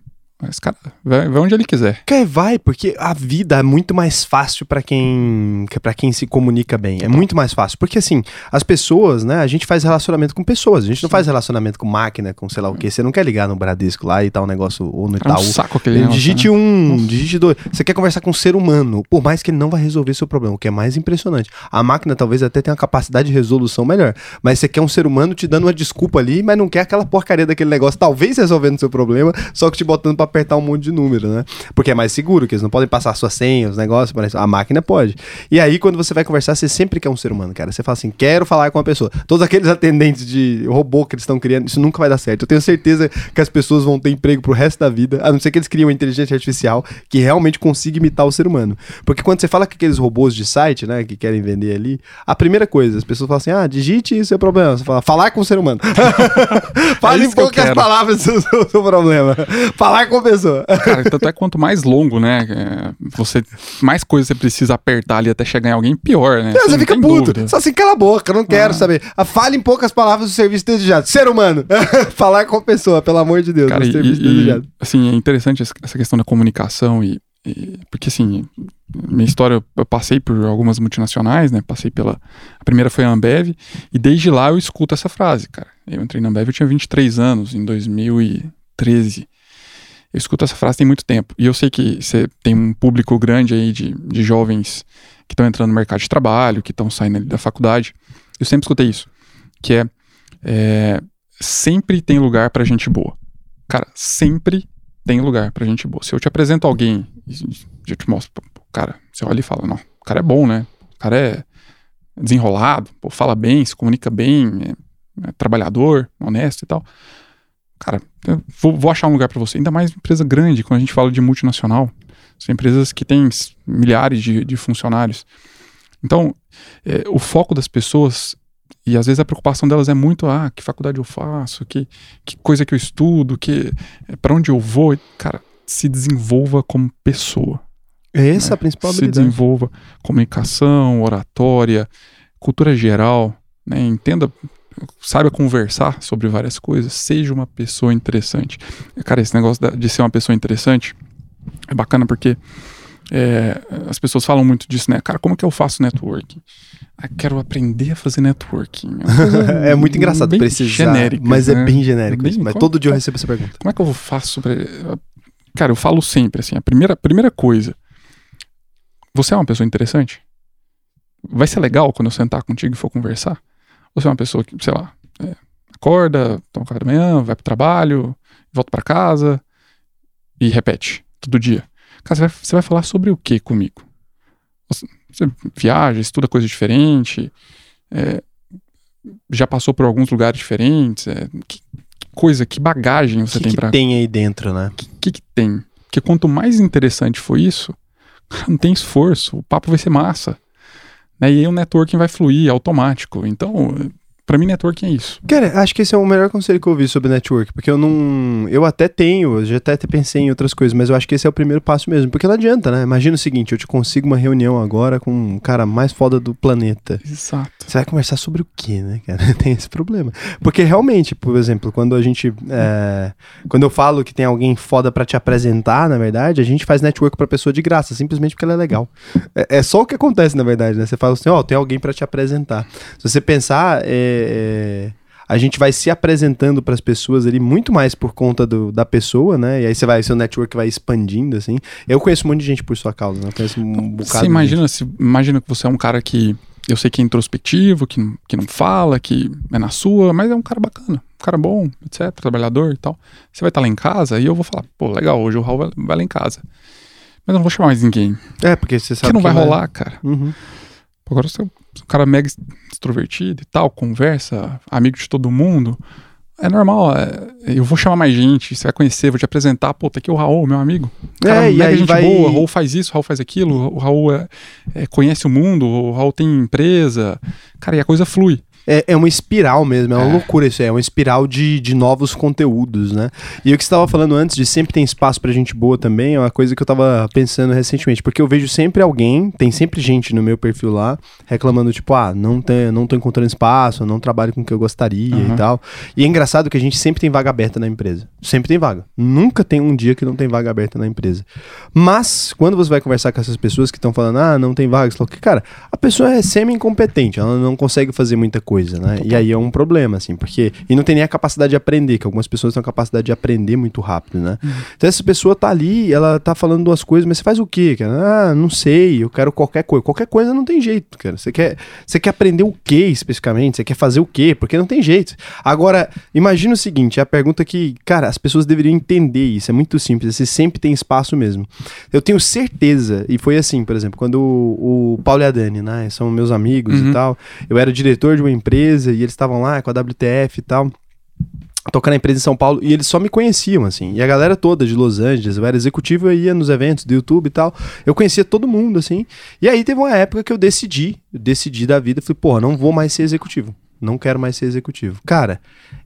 mas, cara, vai, vai, onde ele quiser. Quer vai, porque a vida é muito mais fácil para quem para quem se comunica bem. É muito mais fácil. Porque, assim, as pessoas, né? A gente faz relacionamento com pessoas. A gente Sim. não faz relacionamento com máquina, com sei lá o quê. Você não quer ligar no Bradesco lá e tal, um negócio, ou no Itaú. É um saco aquele Digite né? um, Nossa. digite dois. Você quer conversar com um ser humano, por mais que ele não vai resolver seu problema, o que é mais impressionante. A máquina talvez até tenha uma capacidade de resolução melhor. Mas você quer um ser humano te dando uma desculpa ali, mas não quer aquela porcaria daquele negócio, talvez resolvendo seu problema, só que te botando pra apertar um monte de número, né? Porque é mais seguro, que eles não podem passar suas senhas, os negócios, a máquina pode. E aí, quando você vai conversar, você sempre quer um ser humano, cara. Você fala assim, quero falar com uma pessoa. Todos aqueles atendentes de robô que eles estão criando, isso nunca vai dar certo. Eu tenho certeza que as pessoas vão ter emprego pro resto da vida, a não ser que eles criem uma inteligência artificial que realmente consiga imitar o ser humano. Porque quando você fala com aqueles robôs de site, né, que querem vender ali, a primeira coisa, as pessoas falam assim, ah, digite isso é problema. Você fala, falar com o ser humano. Fale é em poucas palavras o seu problema. Falar com pessoa. Cara, tanto é quanto mais longo, né? É, você, mais coisas você precisa apertar ali até chegar em alguém, pior, né? Não, você, você fica puto. Dúvida. Só assim, cala a boca, eu não quero ah. saber. A, fale em poucas palavras do serviço desejado. Ser humano. Falar com a pessoa, pelo amor de Deus, Cara, do serviço e, desejado. E, assim, é interessante essa questão da comunicação e, e, porque assim, minha história, eu passei por algumas multinacionais, né? Passei pela. A primeira foi a Ambev, e desde lá eu escuto essa frase, cara. Eu entrei na Ambev, eu tinha 23 anos, em 2013. Eu escuto essa frase tem muito tempo. E eu sei que você tem um público grande aí de, de jovens que estão entrando no mercado de trabalho, que estão saindo da faculdade. Eu sempre escutei isso. Que é, é sempre tem lugar para gente boa. Cara, sempre tem lugar para gente boa. Se eu te apresento alguém eu te mostro, cara, você olha e fala, não, o cara é bom, né? O cara é desenrolado, pô, fala bem, se comunica bem, é, é trabalhador, honesto e tal. Cara, vou, vou, achar um lugar para você. Ainda mais empresa grande, quando a gente fala de multinacional. São empresas que têm milhares de, de funcionários. Então, é, o foco das pessoas, e às vezes a preocupação delas é muito: ah, que faculdade eu faço, que, que coisa que eu estudo, que é, para onde eu vou. Cara, se desenvolva como pessoa. É essa né? a principal habilidade. Se desenvolva comunicação, oratória, cultura geral, né? entenda saiba conversar sobre várias coisas, seja uma pessoa interessante. Cara, esse negócio de ser uma pessoa interessante é bacana porque é, as pessoas falam muito disso, né? Cara, como que eu faço networking? Ah, quero aprender a fazer networking. É, é muito engraçado precisar, genérica, mas é né? é bem genérico. Bem, mas todo dia eu recebo essa pergunta. Como é que eu faço pra... Cara, eu falo sempre assim, a primeira, primeira coisa, você é uma pessoa interessante? Vai ser legal quando eu sentar contigo e for conversar? Você é uma pessoa que, sei lá, é, acorda, toma café da manhã, vai pro trabalho, volta para casa e repete todo dia. Cara, você vai, você vai falar sobre o que comigo? Você, você, viaja, estuda coisa diferente, é, já passou por alguns lugares diferentes. É, que, que, coisa, que bagagem você que tem para. O que tem aí dentro, né? O que, que, que tem? Porque quanto mais interessante for isso, não tem esforço, o papo vai ser massa. Né? E aí o networking vai fluir automático. Então, Pra mim, networking é isso. Cara, acho que esse é o melhor conselho que eu ouvi sobre network, porque eu não. Eu até tenho, eu já até pensei em outras coisas, mas eu acho que esse é o primeiro passo mesmo. Porque não adianta, né? Imagina o seguinte: eu te consigo uma reunião agora com um cara mais foda do planeta. Exato. Você vai conversar sobre o quê, né, cara? Tem esse problema. Porque realmente, por exemplo, quando a gente. É... Quando eu falo que tem alguém foda para te apresentar, na verdade, a gente faz network pra pessoa de graça, simplesmente porque ela é legal. É, é só o que acontece, na verdade, né? Você fala assim: ó, oh, tem alguém para te apresentar. Se você pensar. É é, a gente vai se apresentando para as pessoas ali muito mais por conta do, da pessoa, né? E aí você vai, seu network vai expandindo, assim. Eu conheço um monte de gente por sua causa, né? Eu conheço um bocado. Você imagina, se, imagina que você é um cara que eu sei que é introspectivo, que, que não fala, que é na sua, mas é um cara bacana, um cara bom, etc, trabalhador e tal. Você vai estar lá em casa e eu vou falar, pô, legal, hoje o Raul vai, vai lá em casa. Mas eu não vou chamar mais ninguém. É, porque você sabe que não vai, vai rolar, cara. Uhum. Agora você é um cara mega extrovertido e tal, conversa, amigo de todo mundo. É normal, é, eu vou chamar mais gente, você vai conhecer, vou te apresentar, pô, tá aqui o Raul, meu amigo. Cara, é, mega gente vai... boa, o Raul faz isso, o Raul faz aquilo, o Raul é, é, conhece o mundo, o Raul tem empresa. Cara, e a coisa flui é, é uma espiral mesmo, é uma é. loucura isso aí, é uma espiral de, de novos conteúdos, né? E o que você estava falando antes de sempre tem espaço pra gente boa também, é uma coisa que eu tava pensando recentemente, porque eu vejo sempre alguém, tem sempre gente no meu perfil lá, reclamando, tipo, ah, não, tem, não tô encontrando espaço, não trabalho com o que eu gostaria uhum. e tal. E é engraçado que a gente sempre tem vaga aberta na empresa. Sempre tem vaga. Nunca tem um dia que não tem vaga aberta na empresa. Mas, quando você vai conversar com essas pessoas que estão falando, ah, não tem vaga, você fala, cara, a pessoa é semi-incompetente, ela não consegue fazer muita coisa coisa, né? E aí é um problema, assim, porque. E não tem nem a capacidade de aprender, que algumas pessoas têm a capacidade de aprender muito rápido, né? Uhum. Então essa pessoa tá ali, ela tá falando duas coisas, mas você faz o quê, cara? Ah, não sei, eu quero qualquer coisa. Qualquer coisa não tem jeito, cara. Você quer, você quer aprender o quê especificamente? Você quer fazer o quê? Porque não tem jeito. Agora, imagina o seguinte: é a pergunta que, cara, as pessoas deveriam entender isso. É muito simples. Você sempre tem espaço mesmo. Eu tenho certeza, e foi assim, por exemplo, quando o, o Paulo e a Dani, né? São meus amigos uhum. e tal. Eu era diretor de uma empresa e eles estavam lá com a WTF e tal tocando a empresa em São Paulo e eles só me conheciam, assim. E a galera toda de Los Angeles, eu era executivo, eu ia nos eventos do YouTube e tal. Eu conhecia todo mundo, assim. E aí teve uma época que eu decidi, eu decidi da vida, falei, porra, não vou mais ser executivo. Não quero mais ser executivo. Cara,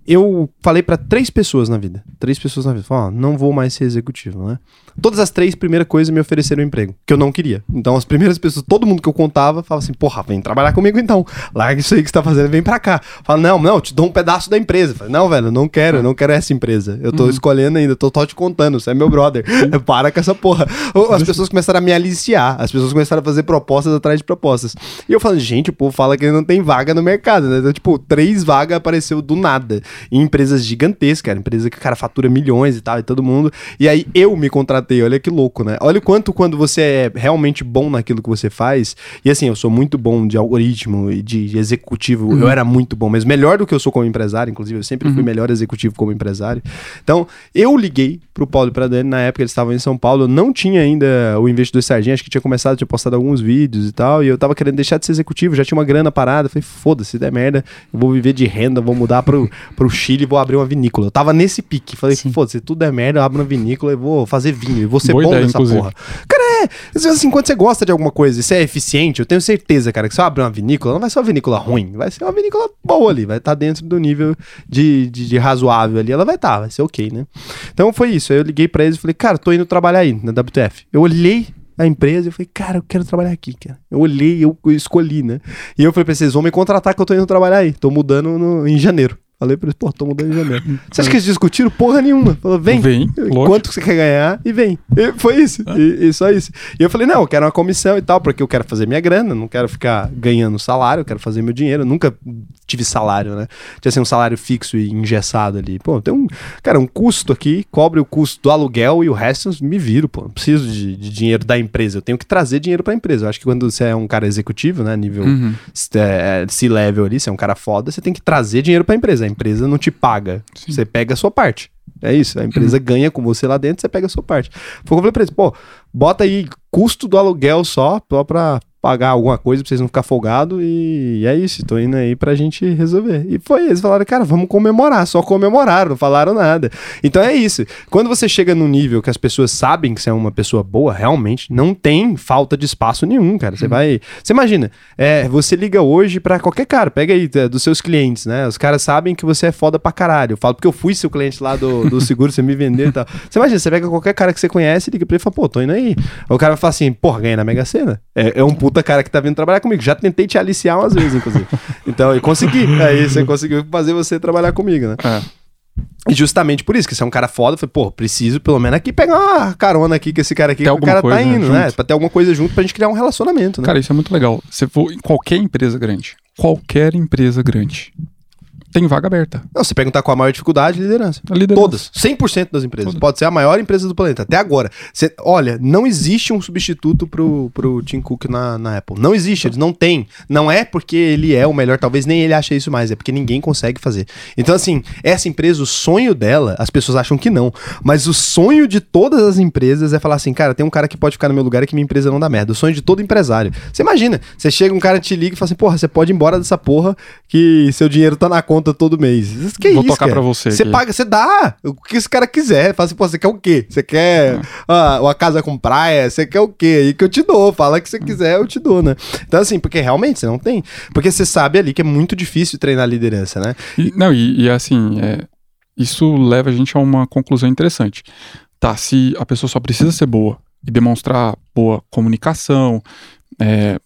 eu falei para três pessoas na vida. Três pessoas na vida. Falei, ó, não vou mais ser executivo, né? Todas as três, primeira coisa, me ofereceram um emprego, que eu não queria. Então, as primeiras pessoas, todo mundo que eu contava, falava assim, porra, vem trabalhar comigo então. Larga isso aí que você tá fazendo, vem pra cá. Fala, não, não, te dou um pedaço da empresa. Falei, não, velho, não quero, não quero essa empresa. Eu tô uhum. escolhendo ainda, tô só te contando, você é meu brother. Para com essa porra. As pessoas começaram a me aliciar, as pessoas começaram a fazer propostas atrás de propostas. E eu falando, gente, o povo fala que não tem vaga no mercado, né? Então, tipo, três vagas apareceu do nada. Em empresas de gigantesca, era empresa que, cara, fatura milhões e tal, e todo mundo. E aí eu me contratei, olha que louco, né? Olha o quanto quando você é realmente bom naquilo que você faz, e assim, eu sou muito bom de algoritmo e de executivo, uhum. eu era muito bom, mas melhor do que eu sou como empresário, inclusive, eu sempre uhum. fui melhor executivo como empresário. Então, eu liguei pro Paulo e pra Dani, na época eles estavam em São Paulo, eu não tinha ainda o Investidor Sardinha, acho que tinha começado, tinha postado alguns vídeos e tal, e eu tava querendo deixar de ser executivo, já tinha uma grana parada, falei, foda-se, se der merda, eu vou viver de renda, vou mudar pro, pro Chile, vou abrir uma vinícola. Eu tava nesse pique. Falei, pô, se tudo é merda, eu abro uma vinícola e vou fazer vinho. E ser Boa bom ideia, nessa inclusive. porra. Cara, é. Assim, quando você gosta de alguma coisa e você é eficiente, eu tenho certeza, cara, que se eu abrir uma vinícola, não vai ser uma vinícola ruim. Vai ser uma vinícola boa ali. Vai estar tá dentro do nível de, de, de, razoável ali. Ela vai estar, tá, vai ser ok, né? Então foi isso. Aí eu liguei pra eles e falei, cara, tô indo trabalhar aí na WTF. Eu olhei a empresa. Eu falei, cara, eu quero trabalhar aqui, cara. Eu olhei, eu, eu escolhi, né? E eu falei pra vocês, vão me contratar que eu tô indo trabalhar aí. Tô mudando no, em janeiro. Falei pra eles, pô, de janeiro. Você acha que eles discutiram porra nenhuma? Falou, vem, vem quanto você quer ganhar e vem. E foi isso, é. e, e, só isso. E eu falei, não, eu quero uma comissão e tal, porque eu quero fazer minha grana, não quero ficar ganhando salário, eu quero fazer meu dinheiro. Eu nunca tive salário, né? Tinha assim um salário fixo e engessado ali. Pô, tem um, cara, um custo aqui, cobre o custo do aluguel e o resto me viro, pô. Não preciso de, de dinheiro da empresa, eu tenho que trazer dinheiro pra empresa. Eu acho que quando você é um cara executivo, né, nível uhum. é, C-level ali, você é um cara foda, você tem que trazer dinheiro pra empresa. A empresa não te paga, Sim. você pega a sua parte. É isso, a empresa uhum. ganha com você lá dentro, você pega a sua parte. Foi o que eu falei pra eles, pô, bota aí custo do aluguel só, só pra pagar alguma coisa pra vocês não ficar folgado e é isso, tô indo aí pra gente resolver. E foi, eles falaram, cara, vamos comemorar, só comemoraram, não falaram nada. Então é isso. Quando você chega no nível que as pessoas sabem que você é uma pessoa boa, realmente, não tem falta de espaço nenhum, cara. Você hum. vai. Você imagina, é, você liga hoje pra qualquer cara, pega aí é, dos seus clientes, né? Os caras sabem que você é foda pra caralho. Eu falo porque eu fui seu cliente lá do, do seguro, você me vendeu e tal. Você imagina, você pega qualquer cara que você conhece, liga pra ele e fala, pô, tô indo aí. O cara vai falar assim, porra, ganhei na Mega Sena. É, é um puta cara que tá vindo trabalhar comigo. Já tentei te aliciar umas vezes, inclusive. Então, e consegui. Aí você conseguiu fazer você trabalhar comigo, né? É. E justamente por isso, que você é um cara foda, eu falei, pô, preciso pelo menos aqui pegar uma carona aqui com esse cara aqui, que o cara tá indo, né? Pra ter alguma coisa junto pra gente criar um relacionamento, né? Cara, isso é muito legal. Você for em qualquer empresa grande, qualquer empresa grande, tem vaga aberta. Não, você perguntar qual a maior dificuldade, liderança. A liderança. Todas. 100% das empresas. Todas. Pode ser a maior empresa do planeta, até agora. Você, olha, não existe um substituto pro, pro Tim Cook na, na Apple. Não existe, eles não têm. Não é porque ele é o melhor, talvez nem ele ache isso mais, é porque ninguém consegue fazer. Então, assim, essa empresa, o sonho dela, as pessoas acham que não, mas o sonho de todas as empresas é falar assim, cara, tem um cara que pode ficar no meu lugar e que minha empresa não dá merda. O sonho de todo empresário. Você imagina, você chega, um cara te liga e fala assim, porra, você pode ir embora dessa porra que seu dinheiro tá na conta conta todo mês. Que Vou isso, tocar cara? pra você. Você paga, você dá o que esse cara quiser. Fala assim, pô, você quer o quê? Você quer ah, uma casa com praia? Você quer o quê? Aí que eu te dou. Fala que você quiser, eu te dou, né? Então, assim, porque realmente você não tem. Porque você sabe ali que é muito difícil treinar liderança, né? E, não, e, e assim, é, isso leva a gente a uma conclusão interessante. Tá, se a pessoa só precisa ser boa e demonstrar boa comunicação, é,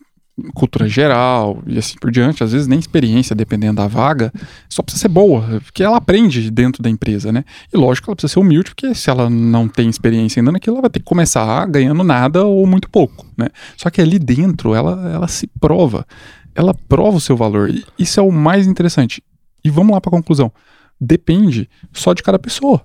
cultura geral e assim por diante, às vezes nem experiência, dependendo da vaga, só precisa ser boa, porque ela aprende dentro da empresa, né? E lógico, ela precisa ser humilde, porque se ela não tem experiência ainda naquilo, ela vai ter que começar ganhando nada ou muito pouco, né? Só que ali dentro, ela, ela se prova, ela prova o seu valor, isso é o mais interessante. E vamos lá para a conclusão. Depende só de cada pessoa.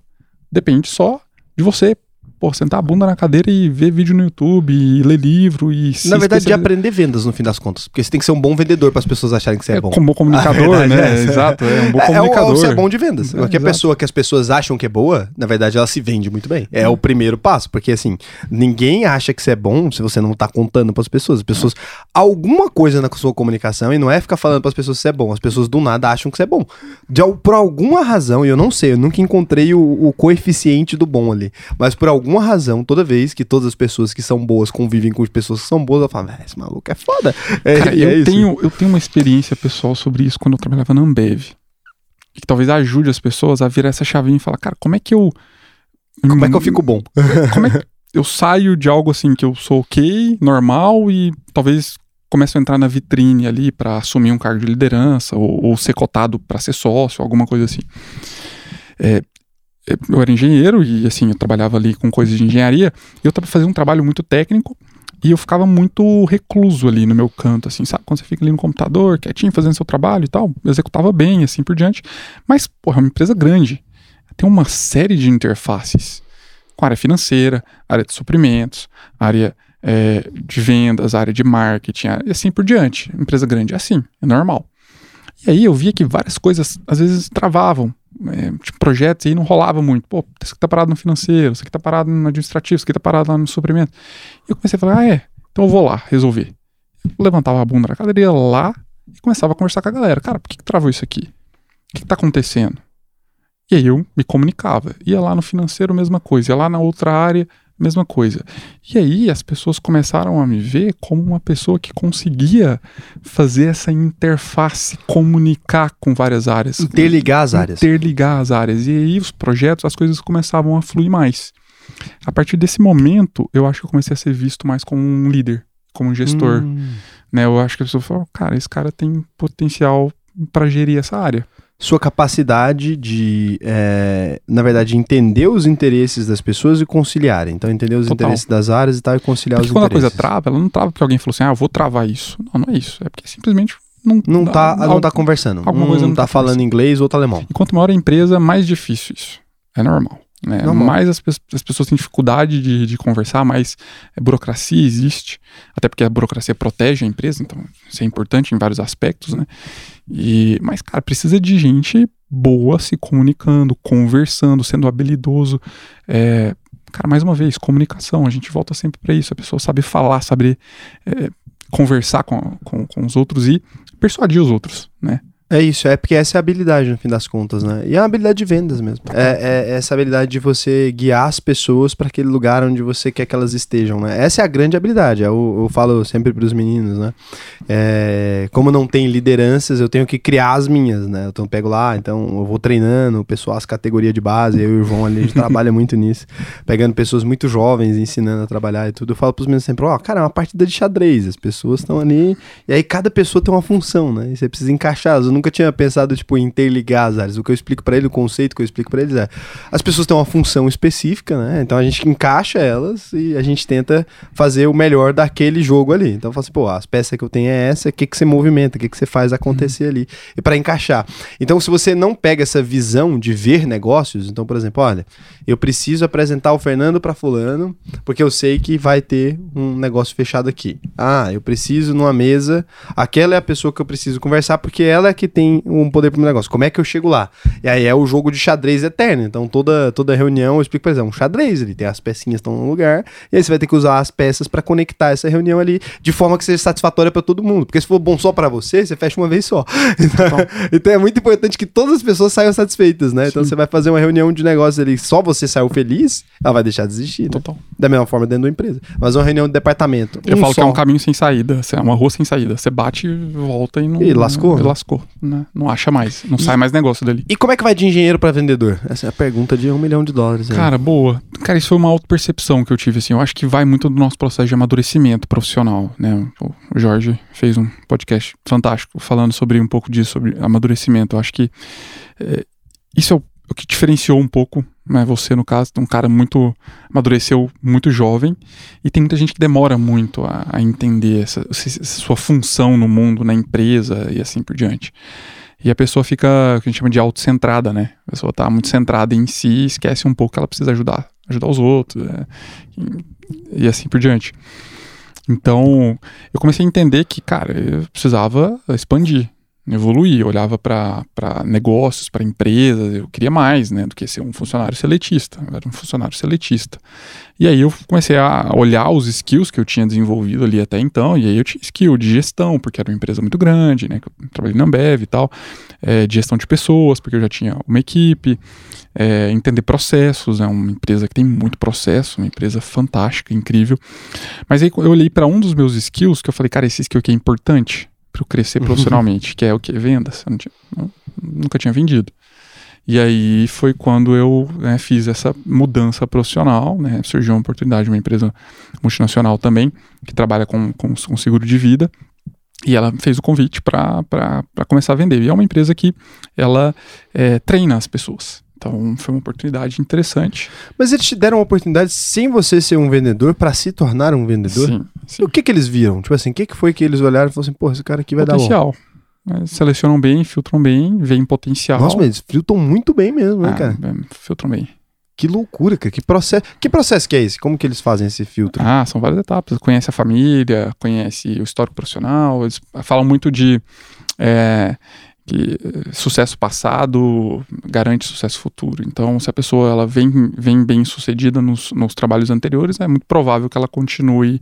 Depende só de você pô, sentar a bunda na cadeira e ver vídeo no YouTube, e ler livro e Na verdade, de aprender vendas no fim das contas. Porque você tem que ser um bom vendedor para as pessoas acharem que você é, é bom. Como comunicador, né? É Exato, é um bom comunicador. É, você é bom de vendas. É, Qualquer exato. pessoa que as pessoas acham que é boa, na verdade, ela se vende muito bem. É o primeiro passo. Porque assim, ninguém acha que você é bom se você não tá contando para as pessoas. As pessoas. Alguma coisa na sua comunicação, e não é ficar falando para as pessoas que você é bom. As pessoas do nada acham que você é bom. De, por alguma razão, e eu não sei, eu nunca encontrei o, o coeficiente do bom ali. Mas por alguma razão, toda vez que todas as pessoas que são boas convivem com as pessoas que são boas, eu falo, esse maluco é foda. É, Cara, eu, é tenho, eu tenho uma experiência pessoal sobre isso quando eu trabalhava na Ambev. Que talvez ajude as pessoas a virar essa chavinha e falar, cara, como é que eu. Como é que eu fico bom? Como é que eu saio de algo assim que eu sou ok, normal e talvez começo a entrar na vitrine ali para assumir um cargo de liderança ou, ou ser cotado para ser sócio, alguma coisa assim. É, eu era engenheiro e assim, eu trabalhava ali com coisas de engenharia, e eu fazia um trabalho muito técnico e eu ficava muito recluso ali no meu canto, assim, sabe? Quando você fica ali no computador, quietinho, fazendo seu trabalho e tal, eu executava bem, assim por diante. Mas, porra, é uma empresa grande. Tem uma série de interfaces com área financeira, área de suprimentos, área é, de vendas, área de marketing, e assim por diante. Empresa grande é assim, é normal. E aí eu via que várias coisas às vezes travavam é, tipo, projetos e não rolava muito. Pô, isso aqui tá parado no financeiro, isso aqui tá parado no administrativo, isso aqui tá parado lá no suprimento. E eu comecei a falar, ah, é, então eu vou lá resolver. Eu levantava a bunda da cadeira, ia lá e começava a conversar com a galera. Cara, por que, que travou isso aqui? O que, que tá acontecendo? E aí eu me comunicava. Ia lá no financeiro, mesma coisa. Ia lá na outra área, mesma coisa. E aí as pessoas começaram a me ver como uma pessoa que conseguia fazer essa interface, comunicar com várias áreas. Interligar as áreas. Interligar as áreas. E aí os projetos, as coisas começavam a fluir mais. A partir desse momento, eu acho que eu comecei a ser visto mais como um líder, como um gestor. Hum. Né? Eu acho que a pessoa falou, cara, esse cara tem potencial para gerir essa área sua capacidade de, é, na verdade, entender os interesses das pessoas e conciliar. Então, entender os Total. interesses das áreas e tal, e conciliar porque os quando interesses. Quando a coisa trava, ela não trava porque alguém falou assim, ah, eu vou travar isso. Não, não é isso. É porque simplesmente não, não, tá, não tá conversando. Alguma um coisa não tá, tá falando inglês, outro alemão. E quanto maior a empresa, mais difícil isso. É normal. Né? Mais as, as, pessoas têm dificuldade de, de conversar, mais é, burocracia existe, até porque a burocracia protege a empresa, então isso é importante em vários aspectos, né? E, mas, cara, precisa de gente boa se comunicando, conversando, sendo habilidoso. É, cara, mais uma vez, comunicação, a gente volta sempre para isso. A pessoa sabe falar, saber é, conversar com, com, com os outros e persuadir os outros, né? É isso, é porque essa é a habilidade no fim das contas, né? E é uma habilidade de vendas mesmo. É, é essa habilidade de você guiar as pessoas para aquele lugar onde você quer que elas estejam, né? Essa é a grande habilidade. Eu, eu falo sempre para os meninos, né? É, como não tem lideranças, eu tenho que criar as minhas, né? Então eu pego lá, então eu vou treinando o pessoal, as categorias de base, eu e o João ali, a gente trabalha muito nisso, pegando pessoas muito jovens, ensinando a trabalhar e tudo. Eu falo para os meninos sempre, ó, oh, cara, é uma partida de xadrez, as pessoas estão ali, e aí cada pessoa tem uma função, né? E você precisa encaixar. Eu nunca tinha pensado, tipo, em interligar as áreas. O que eu explico para ele, o conceito que eu explico para eles é: as pessoas têm uma função específica, né? Então a gente encaixa elas e a gente tenta fazer o melhor daquele jogo ali. Então eu falo assim, pô, as peças que eu tenho é essa, o que, que você movimenta, o que, que você faz acontecer ali. E para encaixar. Então, se você não pega essa visão de ver negócios, então, por exemplo, olha, eu preciso apresentar o Fernando para fulano, porque eu sei que vai ter um negócio fechado aqui. Ah, eu preciso numa mesa, aquela é a pessoa que eu preciso conversar, porque ela é que tem um poder pro meu negócio. Como é que eu chego lá? E aí é o jogo de xadrez eterno. Então toda, toda reunião eu explico, por exemplo, um xadrez ali, tem as pecinhas estão no lugar, e aí você vai ter que usar as peças para conectar essa reunião ali de forma que seja satisfatória para todo mundo. Porque se for bom só para você, você fecha uma vez só. Então, então, é muito importante que todas as pessoas saiam satisfeitas, né? Então Sim. você vai fazer uma reunião de negócio ali, só você saiu feliz, ela vai deixar de existir. Né? Total. Da mesma forma dentro da empresa. Mas uma reunião de departamento. Eu um falo só. que é um caminho sem saída, é uma rua sem saída. Você bate, volta e não. E lascou? E lascou. Né? Não acha mais. Não e, sai mais negócio dali. E como é que vai de engenheiro para vendedor? Essa é a pergunta de um milhão de dólares. Aí. Cara, boa. Cara, isso foi uma auto-percepção que eu tive, assim. Eu acho que vai muito do nosso processo de amadurecimento profissional, né? O Jorge fez um podcast fantástico falando sobre um pouco disso, sobre amadurecimento. Eu acho que é, isso é o, o que diferenciou um pouco né, você no caso, um cara muito amadureceu muito jovem e tem muita gente que demora muito a, a entender essa, essa, sua função no mundo, na empresa e assim por diante. E a pessoa fica, o que a gente chama de autocentrada, né? A pessoa está muito centrada em si esquece um pouco que ela precisa ajudar, ajudar os outros é, e, e, assim por diante. Então, eu comecei a entender que, cara, eu precisava expandir, evoluir, olhava para negócios, para empresas, eu queria mais, né, do que ser um funcionário seletista, eu era um funcionário seletista. E aí eu comecei a olhar os skills que eu tinha desenvolvido ali até então, e aí eu tinha skill de gestão, porque era uma empresa muito grande, né, que eu trabalhei na Ambev e tal, é, de gestão de pessoas, porque eu já tinha uma equipe, é, entender processos, é uma empresa que tem muito processo, uma empresa fantástica, incrível. Mas aí eu olhei para um dos meus skills, que eu falei, cara, esse skill aqui é importante, para eu crescer uhum. profissionalmente, que é o que? Vendas. Eu tinha, nunca tinha vendido. E aí foi quando eu né, fiz essa mudança profissional, né, surgiu uma oportunidade de uma empresa multinacional também, que trabalha com, com, com seguro de vida, e ela fez o convite para começar a vender. E é uma empresa que ela é, treina as pessoas. Então foi uma oportunidade interessante. Mas eles te deram uma oportunidade sem você ser um vendedor para se tornar um vendedor? Sim, sim. O que que eles viram? Tipo assim, o que que foi que eles olharam e falaram assim, pô, esse cara aqui vai potencial. dar bom? É, selecionam bem, filtram bem, veem potencial. Nossa, mas eles filtram muito bem mesmo, né, ah, cara? Filtram bem. Que loucura, cara. Que processo, que processo que é esse? Como que eles fazem esse filtro? Ah, são várias etapas. Conhece a família, conhece o histórico profissional. Eles falam muito de é, que sucesso passado garante sucesso futuro. Então, se a pessoa ela vem, vem bem sucedida nos, nos trabalhos anteriores, é muito provável que ela continue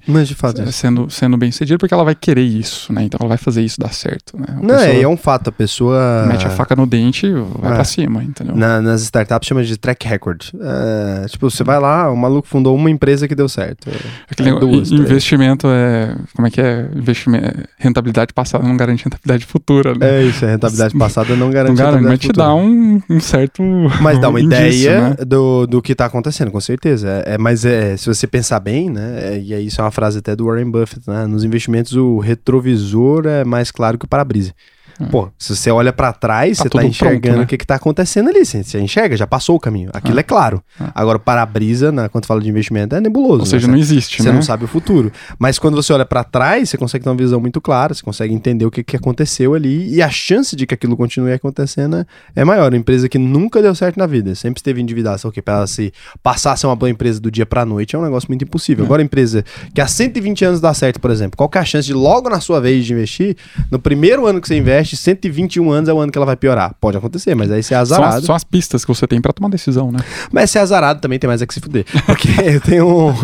é, sendo, sendo bem sucedida, porque ela vai querer isso, né? Então ela vai fazer isso dar certo. Né? Não, é, é um fato, a pessoa. Mete a faca no dente e vai é. pra cima, entendeu? Na, nas startups chama de track record. É, tipo, você vai lá, o maluco fundou uma empresa que deu certo. Aquele duas, investimento é. Como é que é? Investimento, rentabilidade passada não garante rentabilidade futura, né? É isso, é rentabilidade rentabilidade passada não garante. Não garante, mas te dá um, um, certo. Mas dá uma indício, ideia né? do, do que está acontecendo, com certeza. É, é, mas é, se você pensar bem, né? É, e aí isso é uma frase até do Warren Buffett, né? Nos investimentos, o retrovisor é mais claro que o para-brisa. É. Pô, se você olha para trás, tá você tá enxergando pronto, né? o que, que tá acontecendo ali. Você, você enxerga, já passou o caminho. Aquilo é, é claro. É. Agora, para-brisa, né, quando fala de investimento, é nebuloso. Ou seja, né? não existe, Você né? não sabe o futuro. Mas quando você olha para trás, você consegue ter uma visão muito clara, você consegue entender o que, que aconteceu ali e a chance de que aquilo continue acontecendo é maior. Uma empresa que nunca deu certo na vida, sempre esteve endividada, só que para ela se passar a ser uma boa empresa do dia para noite é um negócio muito impossível. É. Agora, empresa que há 120 anos dá certo, por exemplo, qual que é a chance de logo na sua vez de investir, no primeiro ano que você investe, teste 121 anos é o ano que ela vai piorar. Pode acontecer, mas aí você é azarado. São as, são as pistas que você tem para tomar decisão, né? Mas se é azarado também tem mais é que se fuder. Porque eu tenho um,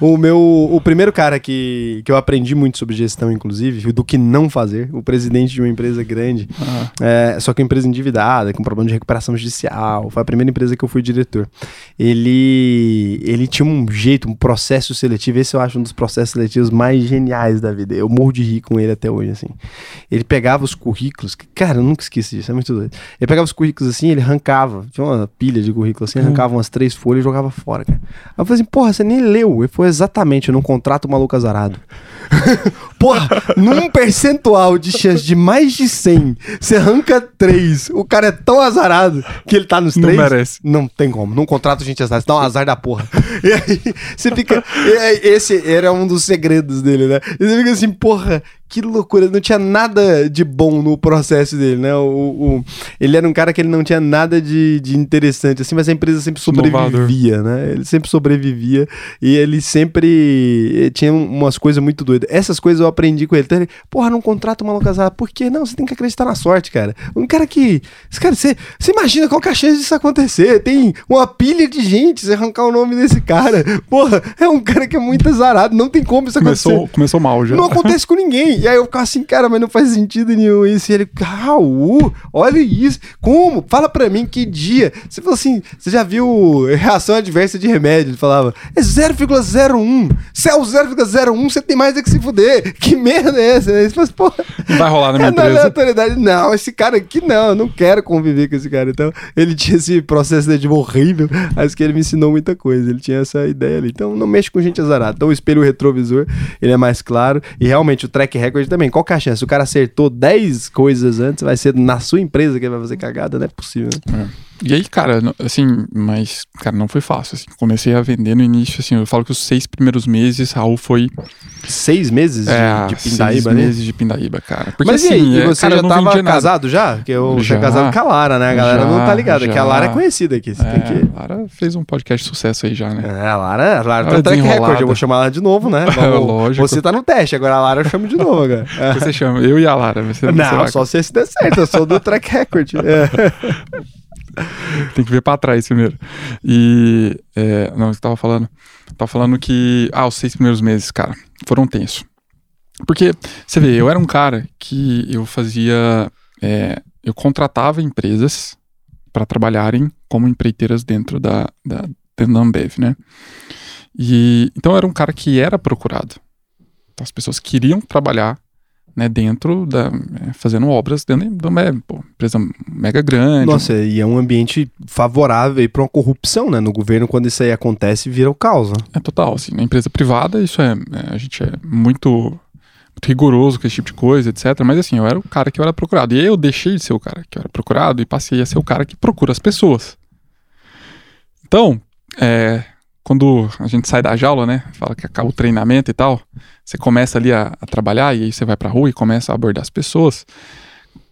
o meu. O primeiro cara que, que eu aprendi muito sobre gestão, inclusive, do que não fazer, o presidente de uma empresa grande, ah. é, só que uma empresa endividada, com problema de recuperação judicial. Foi a primeira empresa que eu fui diretor. Ele, ele tinha um jeito, um processo seletivo. Esse eu acho um dos processos seletivos mais geniais da vida. Eu morro de rir com ele até hoje, assim. Ele pegava os currículos, cara, eu nunca esqueci disso, é muito doido. Ele pegava os currículos assim, ele arrancava, tinha uma pilha de currículos assim, arrancava umas três folhas e jogava fora, cara. Aí eu falei assim, porra, você nem leu. Ele foi exatamente, eu não contrato maluco azarado. porra, num percentual de chance de mais de 100, você arranca três, o cara é tão azarado que ele tá nos três. Não merece. Não tem como, não contrato gente azarada, você dá um azar da porra. E aí, você fica... Esse era um dos segredos dele, né? E você fica assim, porra, que loucura, não tinha nada de bom no processo dele, né? O, o, ele era um cara que ele não tinha nada de, de interessante, assim, mas a empresa sempre sobrevivia, né? Ele sempre sobrevivia e ele sempre tinha umas coisas muito doidas. Essas coisas eu aprendi com ele. Então ele, porra, não contrata uma maluco casado. Por quê? Não, você tem que acreditar na sorte, cara. Um cara que. Esse cara, você, você imagina qual é a chance disso acontecer? Tem uma pilha de gente, você arrancar o nome desse cara. Porra, é um cara que é muito azarado, não tem como isso começou, acontecer. Começou mal já. Não acontece com ninguém. E aí eu ficava assim, cara, mas não faz sentido nenhum isso. E ele, Raul, olha isso. Como? Fala pra mim que dia. Você falou assim, você já viu reação adversa de remédio? Ele falava, é 0,01. Se é o 0,01, você tem mais que se fuder. Que merda é essa? Aí você fala, pô, não vai rolar na minha é empresa. Na autoridade, não, esse cara aqui não, eu não quero conviver com esse cara. Então, ele tinha esse processo de horrível, acho que ele me ensinou muita coisa. Ele tinha essa ideia ali. Então, não mexe com gente azarada. Então, o espelho retrovisor, ele é mais claro. E realmente, o track record também qual que é a chance? Se o cara acertou 10 coisas antes, vai ser na sua empresa que ele vai fazer cagada? Não é possível. Né? É. E aí, cara, assim, mas, cara, não foi fácil, assim. Comecei a vender no início, assim, eu falo que os seis primeiros meses, Raul foi... Seis meses é, de, de Pindaíba, seis né? meses de Pindaíba, cara. Porque, mas assim, e aí, é, você cara, já tava casado já? Porque eu já, casado com a Lara, né? A galera já, não tá ligada, que a Lara é conhecida aqui. Você é, que... A Lara fez um podcast de sucesso aí já, né? É, a Lara, a Lara tá track record, eu vou chamar ela de novo, né? Vamos, Lógico. Você tá no teste, agora a Lara eu chamo de novo agora. Você chama, eu e a Lara. Você não, só se esse der certo, eu sou do track record. É. Tem que ver para trás primeiro. E. É, não, eu tava falando. Tava falando que. Ah, os seis primeiros meses, cara, foram tensos. Porque, você vê, eu era um cara que eu fazia. É, eu contratava empresas para trabalharem como empreiteiras dentro da, da, dentro da Ambev, né? E, então eu era um cara que era procurado. Então, as pessoas queriam trabalhar né, dentro da. É, fazendo obras dentro de uma empresa mega grande. Nossa, e é um ambiente favorável para uma corrupção, né? No governo, quando isso aí acontece, vira o caos. Né? É total, assim. Na empresa privada, isso é. é a gente é muito, muito, rigoroso com esse tipo de coisa, etc. Mas assim, eu era o cara que eu era procurado. E eu deixei de ser o cara que eu era procurado e passei a ser o cara que procura as pessoas. Então, é, quando a gente sai da jaula, né? Fala que acaba o treinamento e tal. Você começa ali a, a trabalhar e aí você vai pra rua e começa a abordar as pessoas.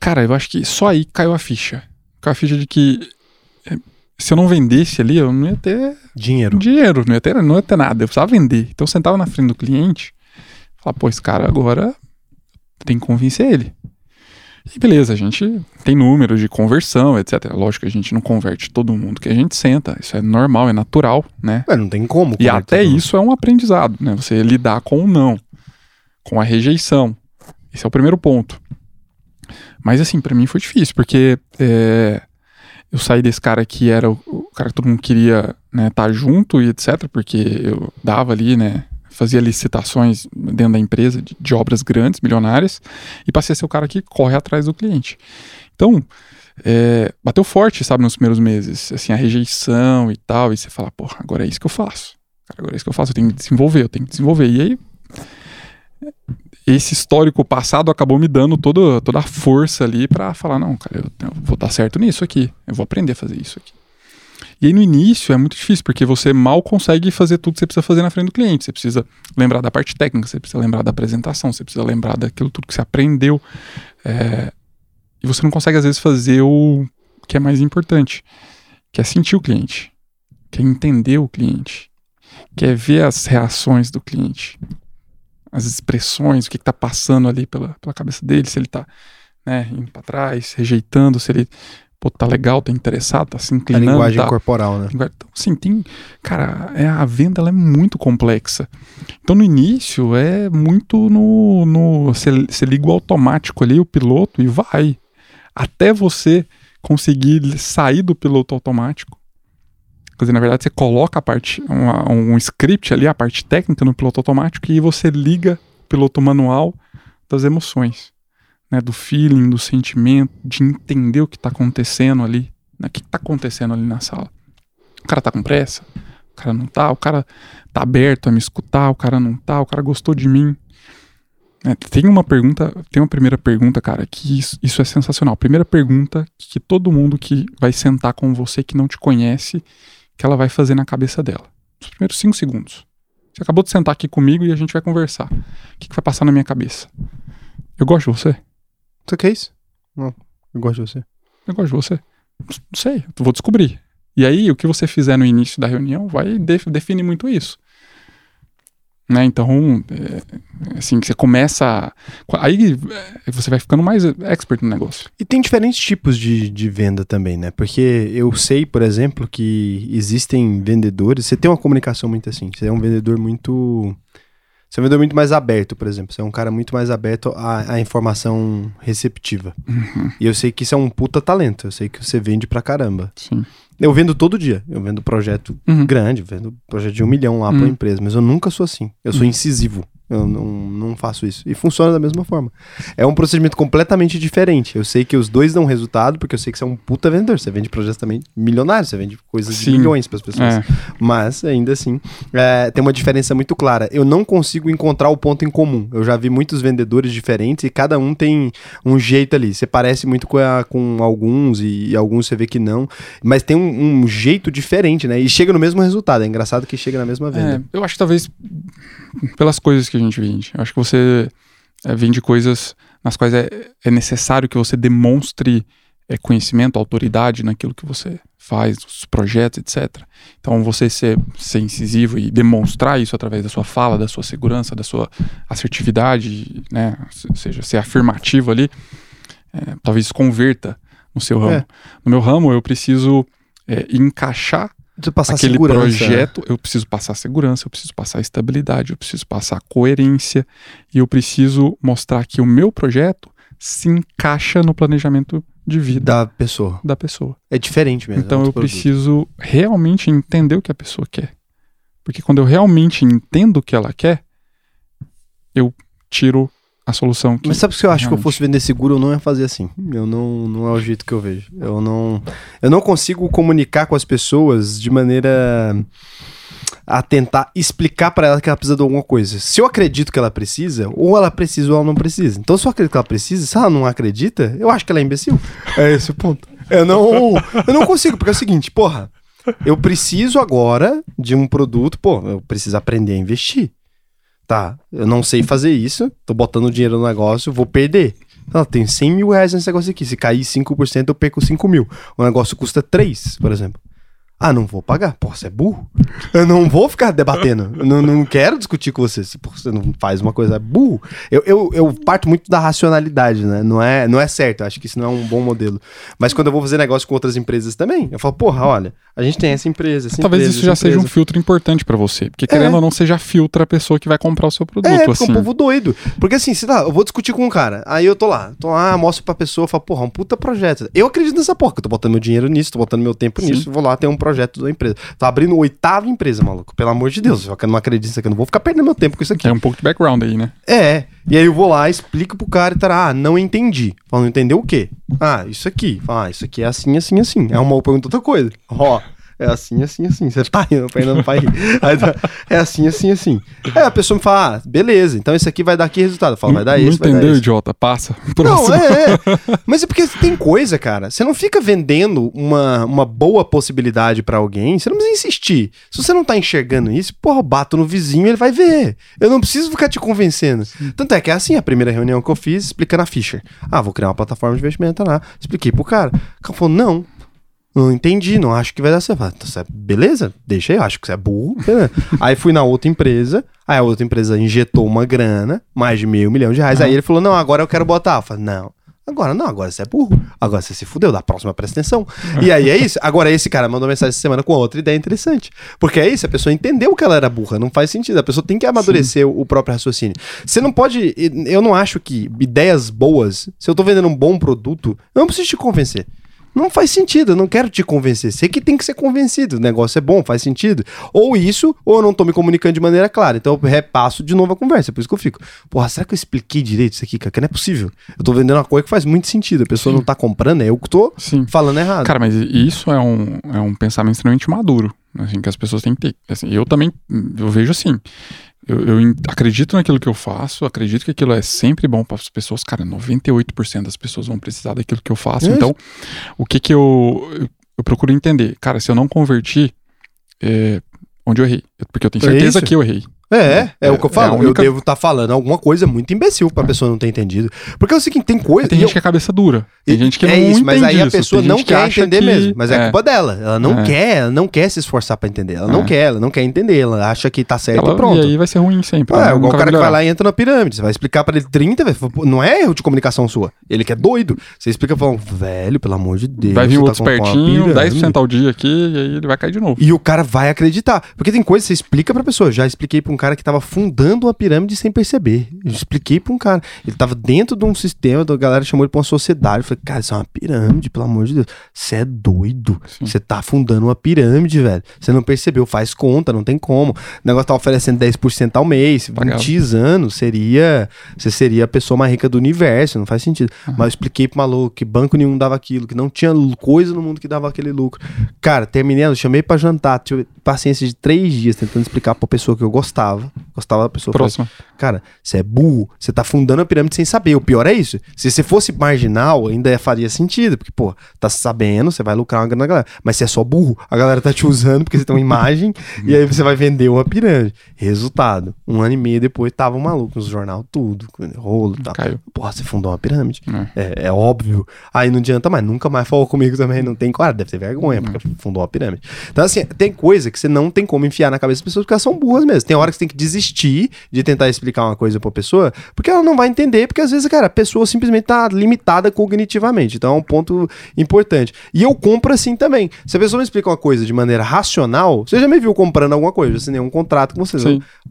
Cara, eu acho que só aí caiu a ficha. Caiu a ficha de que é, se eu não vendesse ali, eu não ia ter dinheiro. Dinheiro, não ia ter, não ia ter nada. Eu precisava vender. Então eu sentava na frente do cliente, falava, pô, esse cara agora tem que convencer ele. E beleza, a gente tem números de conversão, etc. Lógico que a gente não converte todo mundo que a gente senta. Isso é normal, é natural, né? É, não tem como. E até isso é um aprendizado, né? Você lidar com o não, com a rejeição. Esse é o primeiro ponto. Mas assim, para mim foi difícil, porque é, eu saí desse cara que era o, o cara que todo mundo queria estar né, tá junto e etc. Porque eu dava ali, né? Fazia licitações dentro da empresa de, de, obras grandes, milionárias, e passei a ser o cara que corre atrás do cliente. Então, é, bateu forte, sabe, nos primeiros meses, assim, a rejeição e tal, e você fala, porra, agora é isso que eu faço. Cara, agora é isso que eu faço, eu tenho que desenvolver, eu tenho que desenvolver. E aí, esse histórico passado acabou me dando todo, toda a força ali para falar, não, cara, eu, eu vou dar certo nisso aqui, eu vou aprender a fazer isso aqui. E aí no início é muito difícil, porque você mal consegue fazer tudo que você precisa fazer na frente do cliente. Você precisa lembrar da parte técnica, você precisa lembrar da apresentação, você precisa lembrar daquilo tudo que você aprendeu. É... E você não consegue, às vezes, fazer o que é mais importante, que é sentir o cliente, que é entender o cliente, que é ver as reações do cliente, as expressões, o que está passando ali pela, pela cabeça dele, se ele está né, indo para trás, rejeitando, se ele pô, tá legal, tá interessado, tá se inclinando. A linguagem tá... corporal, né? Então, assim, tem. Cara, é, a venda ela é muito complexa. Então, no início, é muito no. no você liga o automático ali, o piloto, e vai. Até você conseguir sair do piloto automático. Quer dizer, na verdade, você coloca a parte, uma, um script ali, a parte técnica no piloto automático, e você liga o piloto manual das emoções né, do feeling, do sentimento, de entender o que está acontecendo ali, né, o que está acontecendo ali na sala. O cara tá com pressa, o cara não tá, o cara tá aberto a me escutar, o cara não tá, o cara gostou de mim. É, tem uma pergunta, tem uma primeira pergunta, cara, que isso, isso é sensacional. Primeira pergunta que todo mundo que vai sentar com você que não te conhece, que ela vai fazer na cabeça dela. Os primeiros cinco segundos. Você acabou de sentar aqui comigo e a gente vai conversar. O que, que vai passar na minha cabeça? Eu gosto de você? Você quer isso? Não, eu gosto de você. Eu gosto de você. Não sei, eu vou descobrir. E aí, o que você fizer no início da reunião vai def definir muito isso. Né? Então, é, assim, você começa. Aí é, você vai ficando mais expert no negócio. E tem diferentes tipos de, de venda também, né? Porque eu sei, por exemplo, que existem vendedores. Você tem uma comunicação muito assim. Você é um vendedor muito você é um vendedor muito mais aberto, por exemplo. Você é um cara muito mais aberto à, à informação receptiva. Uhum. E eu sei que isso é um puta talento. Eu sei que você vende pra caramba. Sim. Eu vendo todo dia. Eu vendo projeto uhum. grande, vendo projeto de um milhão lá uhum. pra uma empresa. Mas eu nunca sou assim. Eu sou uhum. incisivo. Eu não, não faço isso. E funciona da mesma forma. É um procedimento completamente diferente. Eu sei que os dois dão resultado, porque eu sei que você é um puta vendedor. Você vende projetos também milionários, você vende coisas Sim. de milhões para as pessoas. É. Mas, ainda assim, é, tem uma diferença muito clara. Eu não consigo encontrar o ponto em comum. Eu já vi muitos vendedores diferentes e cada um tem um jeito ali. Você parece muito com, a, com alguns e, e, alguns você vê que não. Mas tem um, um, jeito diferente, né? E chega no mesmo resultado. É engraçado que chega na mesma venda. É, eu acho que talvez pelas coisas que a gente vende. Eu acho que você é, vende coisas nas quais é, é necessário que você demonstre é, conhecimento, autoridade naquilo que você faz, os projetos, etc. Então, você ser, ser incisivo e demonstrar isso através da sua fala, da sua segurança, da sua assertividade, né? ou seja, ser afirmativo ali, é, talvez converta no seu ramo. É. No meu ramo, eu preciso é, encaixar passar aquele segurança. projeto, eu preciso passar segurança, eu preciso passar estabilidade, eu preciso passar coerência e eu preciso mostrar que o meu projeto se encaixa no planejamento de vida da pessoa. Da pessoa. É diferente mesmo. É então é eu produto. preciso realmente entender o que a pessoa quer. Porque quando eu realmente entendo o que ela quer, eu tiro a solução. Mas sabe que eu acho que eu fosse vender seguro, eu não ia fazer assim. Eu não, não é o jeito que eu vejo. Eu não, eu não consigo comunicar com as pessoas de maneira a tentar explicar para ela que ela precisa de alguma coisa. Se eu acredito que ela precisa, ou ela precisa ou ela não precisa. Então, se eu acredito que ela precisa, se ela não acredita, eu acho que ela é imbecil. É esse o ponto. Eu não, eu não consigo, porque é o seguinte, porra, eu preciso agora de um produto, pô, eu preciso aprender a investir tá, eu não sei fazer isso, tô botando dinheiro no negócio, vou perder. Não, tem 100 mil reais nesse negócio aqui. Se cair 5%, eu perco 5 mil. O negócio custa 3, por exemplo. Ah, não vou pagar. Pô, você é burro. Eu não vou ficar debatendo. Eu não, não quero discutir com você. Se você não faz uma coisa é burro. Eu, eu, eu, parto muito da racionalidade, né? Não é, não é certo. Eu acho que isso não é um bom modelo. Mas quando eu vou fazer negócio com outras empresas também, eu falo, porra, olha, a gente tem essa empresa. Essa Talvez empresa, isso já seja um filtro importante para você. Porque querendo é. ou não, você já filtra a pessoa que vai comprar o seu produto. É, assim. é um povo doido. Porque assim, se tá, eu vou discutir com um cara. Aí eu tô lá, tô lá, mostro pra pessoa, falo, porra, um puta projeto. Eu acredito nessa porra, que eu tô botando meu dinheiro nisso, tô botando meu tempo Sim. nisso, vou lá ter um projeto da empresa. Tô abrindo oitava empresa, maluco. Pelo amor de Deus. Eu não acredito nisso aqui. Eu não vou ficar perdendo meu tempo com isso aqui. É um pouco de background aí, né? É. E aí eu vou lá, explico pro cara e tá, ah, não entendi. Fala, não entendeu o quê? Ah, isso aqui. Fala, ah, isso aqui é assim, assim, assim. É uma pergunta outra coisa. Ó. É assim, assim, assim. Você tá rindo, ainda não vai rir. é assim, assim, assim. É, a pessoa me fala, ah, beleza, então isso aqui vai dar que resultado? Fala, vai dar não vai entendeu, idiota, passa. Próximo. Não, é, é. Mas é porque tem coisa, cara. Você não fica vendendo uma, uma boa possibilidade para alguém, você não precisa insistir. Se você não tá enxergando isso, porra, eu bato no vizinho, ele vai ver. Eu não preciso ficar te convencendo. Tanto é que é assim, a primeira reunião que eu fiz, explicando a Fischer. Ah, vou criar uma plataforma de investimento lá. Expliquei pro cara. O cara falou, não, não entendi, não acho que vai dar certo. Falei, beleza, deixa aí, acho que você é burro. aí fui na outra empresa, aí a outra empresa injetou uma grana, mais de meio milhão de reais. Uhum. Aí ele falou: não, agora eu quero botar. Eu falei, não, Agora não, agora você é burro. Agora você se fudeu, da próxima presta atenção. E aí é isso. Agora esse cara mandou mensagem essa semana com outra ideia interessante. Porque é isso, a pessoa entendeu que ela era burra, não faz sentido. A pessoa tem que amadurecer o, o próprio raciocínio. Você não pode. Eu não acho que ideias boas, se eu tô vendendo um bom produto, eu não preciso te convencer. Não faz sentido, eu não quero te convencer. Você que tem que ser convencido. O negócio é bom, faz sentido. Ou isso, ou eu não tô me comunicando de maneira clara. Então eu repasso de novo a conversa. Por isso que eu fico, porra, será que eu expliquei direito isso aqui, cara? Que não é possível. Eu tô vendendo uma coisa que faz muito sentido. A pessoa Sim. não tá comprando, é eu que tô Sim. falando errado. Cara, mas isso é um, é um pensamento extremamente maduro. Assim, que as pessoas têm que ter. Assim, eu também, eu vejo assim. Eu, eu, acredito naquilo que eu faço, acredito que aquilo é sempre bom para as pessoas. Cara, 98% das pessoas vão precisar daquilo que eu faço. É então, o que que eu, eu, eu, procuro entender? Cara, se eu não convertir, é, onde eu errei? Porque eu tenho é certeza é que eu errei. É, é, é, o que eu é falo. É única... Eu devo estar tá falando alguma coisa muito imbecil pra pessoa não ter entendido. Porque é o seguinte, tem coisa. Tem gente eu... que é cabeça dura. Tem gente que é não isso, mas aí a pessoa não quer entender que... mesmo. Mas é, é, culpa dela. Ela não é. quer, ela não quer se esforçar pra entender. Ela não quer, ela não quer entender. Ela acha que tá certo ela, e pronto. E aí vai ser ruim sempre. É, igual o cara que vai lá e entra na pirâmide. Você vai explicar pra ele 30, não é erro de comunicação sua. Ele que é doido. Você explica falando, velho, pelo amor de Deus. Vai vir outro tá espertinho, 10% ao dia aqui, e aí ele vai cair de novo. E o cara vai acreditar. Porque tem coisa que você explica pra pessoa. Já expliquei pra um cara que tava fundando dando uma pirâmide sem perceber. Eu expliquei pra um cara. Ele tava dentro de um sistema, a galera chamou ele pra uma sociedade. Eu falei, cara, isso é uma pirâmide, pelo amor de Deus. Você é doido. Você tá fundando uma pirâmide, velho. Você não percebeu, faz conta, não tem como. O negócio tá oferecendo 10% ao mês. 20 anos seria. Você seria a pessoa mais rica do universo. Não faz sentido. Uhum. Mas eu expliquei pro maluco que banco nenhum dava aquilo, que não tinha coisa no mundo que dava aquele lucro. Cara, terminei, eu chamei pra jantar. Tive paciência de três dias tentando explicar pra pessoa que eu gostava. Gostava pessoa Próxima. Fala, cara, você é burro, você tá fundando a pirâmide sem saber. O pior é isso. Se você fosse marginal, ainda faria sentido, porque, pô, tá sabendo, você vai lucrar uma grana na galera. Mas você é só burro, a galera tá te usando porque você tem uma imagem e aí você vai vender uma pirâmide. Resultado, um ano e meio depois tava um maluco nos jornal, tudo, rolo e tal. Caiu. Porra, você fundou uma pirâmide. É. É, é. óbvio. Aí não adianta mais, nunca mais falou comigo também, não tem, claro, deve ter vergonha, porque fundou uma pirâmide. Então, assim, tem coisa que você não tem como enfiar na cabeça das pessoas porque elas são burras mesmo. Tem hora que você tem que desistir de tentar explicar uma coisa pra pessoa, porque ela não vai entender, porque às vezes, cara, a pessoa simplesmente tá limitada cognitivamente. Então é um ponto importante. E eu compro assim também. Se a pessoa me explica uma coisa de maneira racional, você já me viu comprando alguma coisa, você tem um contrato com vocês.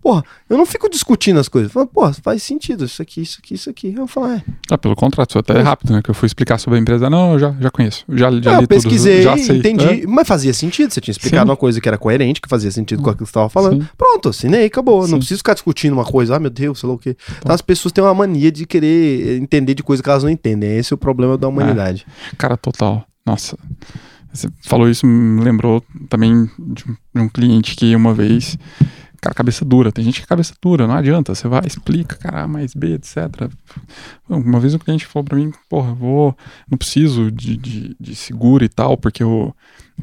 Porra, eu não fico discutindo as coisas. Falo, porra, faz sentido isso aqui, isso aqui, isso aqui. Eu falo, é. Ah, pelo contrato, até é rápido, né? Que eu fui explicar sobre a empresa. Não, eu já, já conheço. Já, já li eu pesquisei, tudo, já sei. entendi. É? Mas fazia sentido. Você tinha explicado Sim. uma coisa que era coerente, que fazia sentido com aquilo que você estava falando. Sim. Pronto, assinei, acabou. Sim. Não preciso ficar discutindo uma coisa, ah, meu Deus, sei lá o quê. Então as pessoas têm uma mania de querer entender de coisas que elas não entendem. Esse é o problema da humanidade. É. Cara, total. Nossa. Você falou isso, me lembrou também de um cliente que uma vez cara, cabeça dura. Tem gente que é cabeça dura, não adianta. Você vai, explica, cara, mais B, etc. Uma vez um cliente falou pra mim, porra, vou, não preciso de, de, de seguro e tal, porque eu,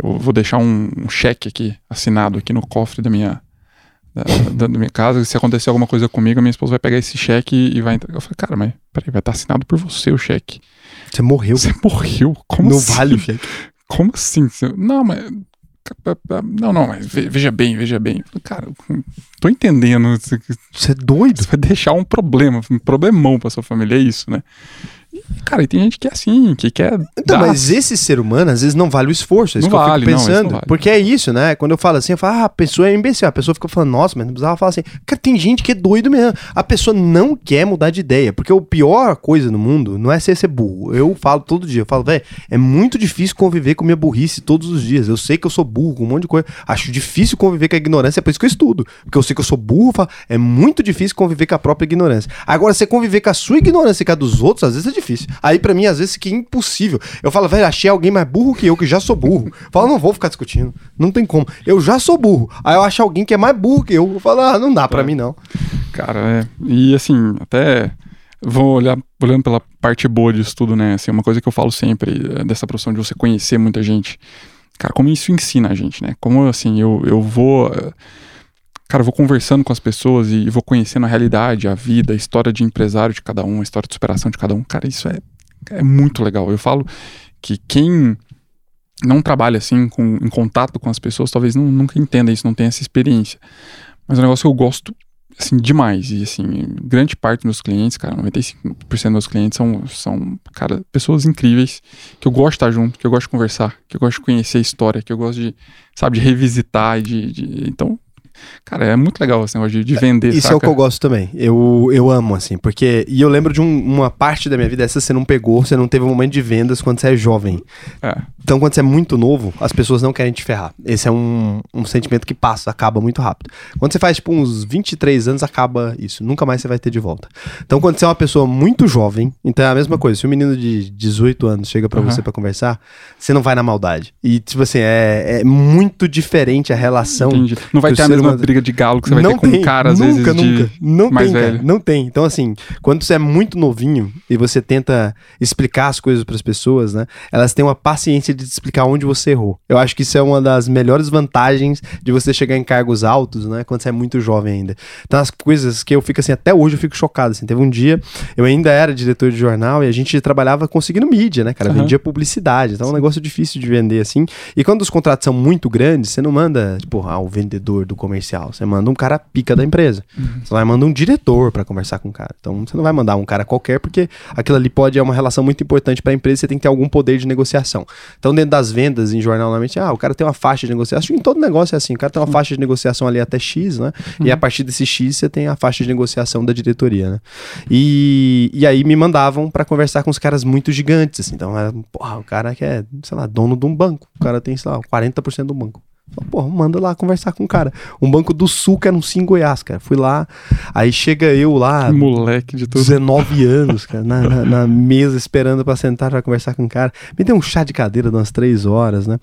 eu vou deixar um, um, cheque aqui, assinado aqui no cofre da minha, da, da, minha casa, se acontecer alguma coisa comigo, minha esposa vai pegar esse cheque e vai entregar. Eu falei, cara, mas peraí, vai estar assinado por você o cheque. Você morreu. Você morreu? Como não assim? vale o cheque. Como assim? Não, mas. Não, não, mas veja bem, veja bem. Cara, tô entendendo. Você é doido? Você vai deixar um problema, um problemão pra sua família, é isso, né? Cara, e tem gente que é assim, que quer. Então, dar... mas esse ser humano, às vezes, não vale o esforço. É isso não que vale, eu fico pensando. Não, vale. Porque é isso, né? Quando eu falo assim, eu falo, ah, a pessoa é imbecil. A pessoa fica falando, nossa, mas não precisava falar assim. Cara, tem gente que é doido mesmo. A pessoa não quer mudar de ideia. Porque a pior coisa no mundo não é ser, ser burro. Eu falo todo dia, eu falo, velho, é muito difícil conviver com minha burrice todos os dias. Eu sei que eu sou burro com um monte de coisa. Acho difícil conviver com a ignorância, é por isso que eu estudo. Porque eu sei que eu sou burro, falo, é muito difícil conviver com a própria ignorância. Agora, você conviver com a sua ignorância e com a dos outros, às vezes é difícil. Aí, pra mim, às vezes, que é impossível. Eu falo, velho, achei alguém mais burro que eu, que já sou burro. Eu falo, não vou ficar discutindo. Não tem como. Eu já sou burro. Aí eu acho alguém que é mais burro que eu. Eu falo, ah, não dá pra é. mim, não. Cara, é. E assim, até vou olhar olhando pela parte boa disso tudo, né? Assim, uma coisa que eu falo sempre é, dessa profissão de você conhecer muita gente. Cara, como isso ensina a gente, né? Como assim, eu, eu vou. Cara, eu vou conversando com as pessoas e vou conhecendo a realidade, a vida, a história de empresário de cada um, a história de superação de cada um. Cara, isso é é muito legal. Eu falo que quem não trabalha assim, com, em contato com as pessoas, talvez não, nunca entenda isso, não tenha essa experiência. Mas é um negócio que eu gosto assim, demais. E, assim, grande parte dos meus clientes, cara, 95% dos meus clientes são, são, cara, pessoas incríveis, que eu gosto de estar junto, que eu gosto de conversar, que eu gosto de conhecer a história, que eu gosto de, sabe, de revisitar, de, de então, Cara, é muito legal esse negócio de, de vender. Isso saca? é o que eu gosto também. Eu, eu amo, assim, porque. E eu lembro de um, uma parte da minha vida, essa você não pegou, você não teve um momento de vendas quando você é jovem. É. Então, quando você é muito novo, as pessoas não querem te ferrar. Esse é um, um sentimento que passa, acaba muito rápido. Quando você faz, tipo, uns 23 anos, acaba isso. Nunca mais você vai ter de volta. Então, quando você é uma pessoa muito jovem, então é a mesma coisa. Se um menino de 18 anos chega para uhum. você para conversar, você não vai na maldade. E, tipo assim, é, é muito diferente a relação. Entendi. Não vai ter a mesma uma briga de galo que você vai não ter com tem, um cara, às nunca, vezes, nunca. Não mais tem, velho. Cara, não tem. Então, assim, quando você é muito novinho e você tenta explicar as coisas para as pessoas, né? Elas têm uma paciência de te explicar onde você errou. Eu acho que isso é uma das melhores vantagens de você chegar em cargos altos, né? Quando você é muito jovem ainda. Então, as coisas que eu fico assim, até hoje eu fico chocado, assim. Teve um dia, eu ainda era diretor de jornal e a gente trabalhava conseguindo mídia, né, cara? Uhum. Vendia publicidade. Então, é um negócio difícil de vender, assim. E quando os contratos são muito grandes, você não manda, tipo, ah, o vendedor do comercial. Você manda um cara pica da empresa. Uhum. Você vai mandar um diretor para conversar com o cara. Então você não vai mandar um cara qualquer, porque aquilo ali pode é uma relação muito importante para a empresa, você tem que ter algum poder de negociação. Então, dentro das vendas em jornal, normalmente, ah, o cara tem uma faixa de negociação. Acho que em todo negócio é assim, o cara tem uma faixa de negociação ali até X, né? Uhum. E a partir desse X você tem a faixa de negociação da diretoria, né? E, e aí me mandavam para conversar com os caras muito gigantes, assim. Então, era, porra, o cara que é, sei lá, dono de um banco. O cara tem, sei lá, 40% do banco. Porra, manda lá conversar com o cara. Um banco do sul que anuncia em Goiás, cara. Fui lá, aí chega eu lá. Moleque de tudo. 19 anos, cara, na, na, na mesa esperando para sentar pra conversar com o cara. Me deu um chá de cadeira de umas 3 horas, né?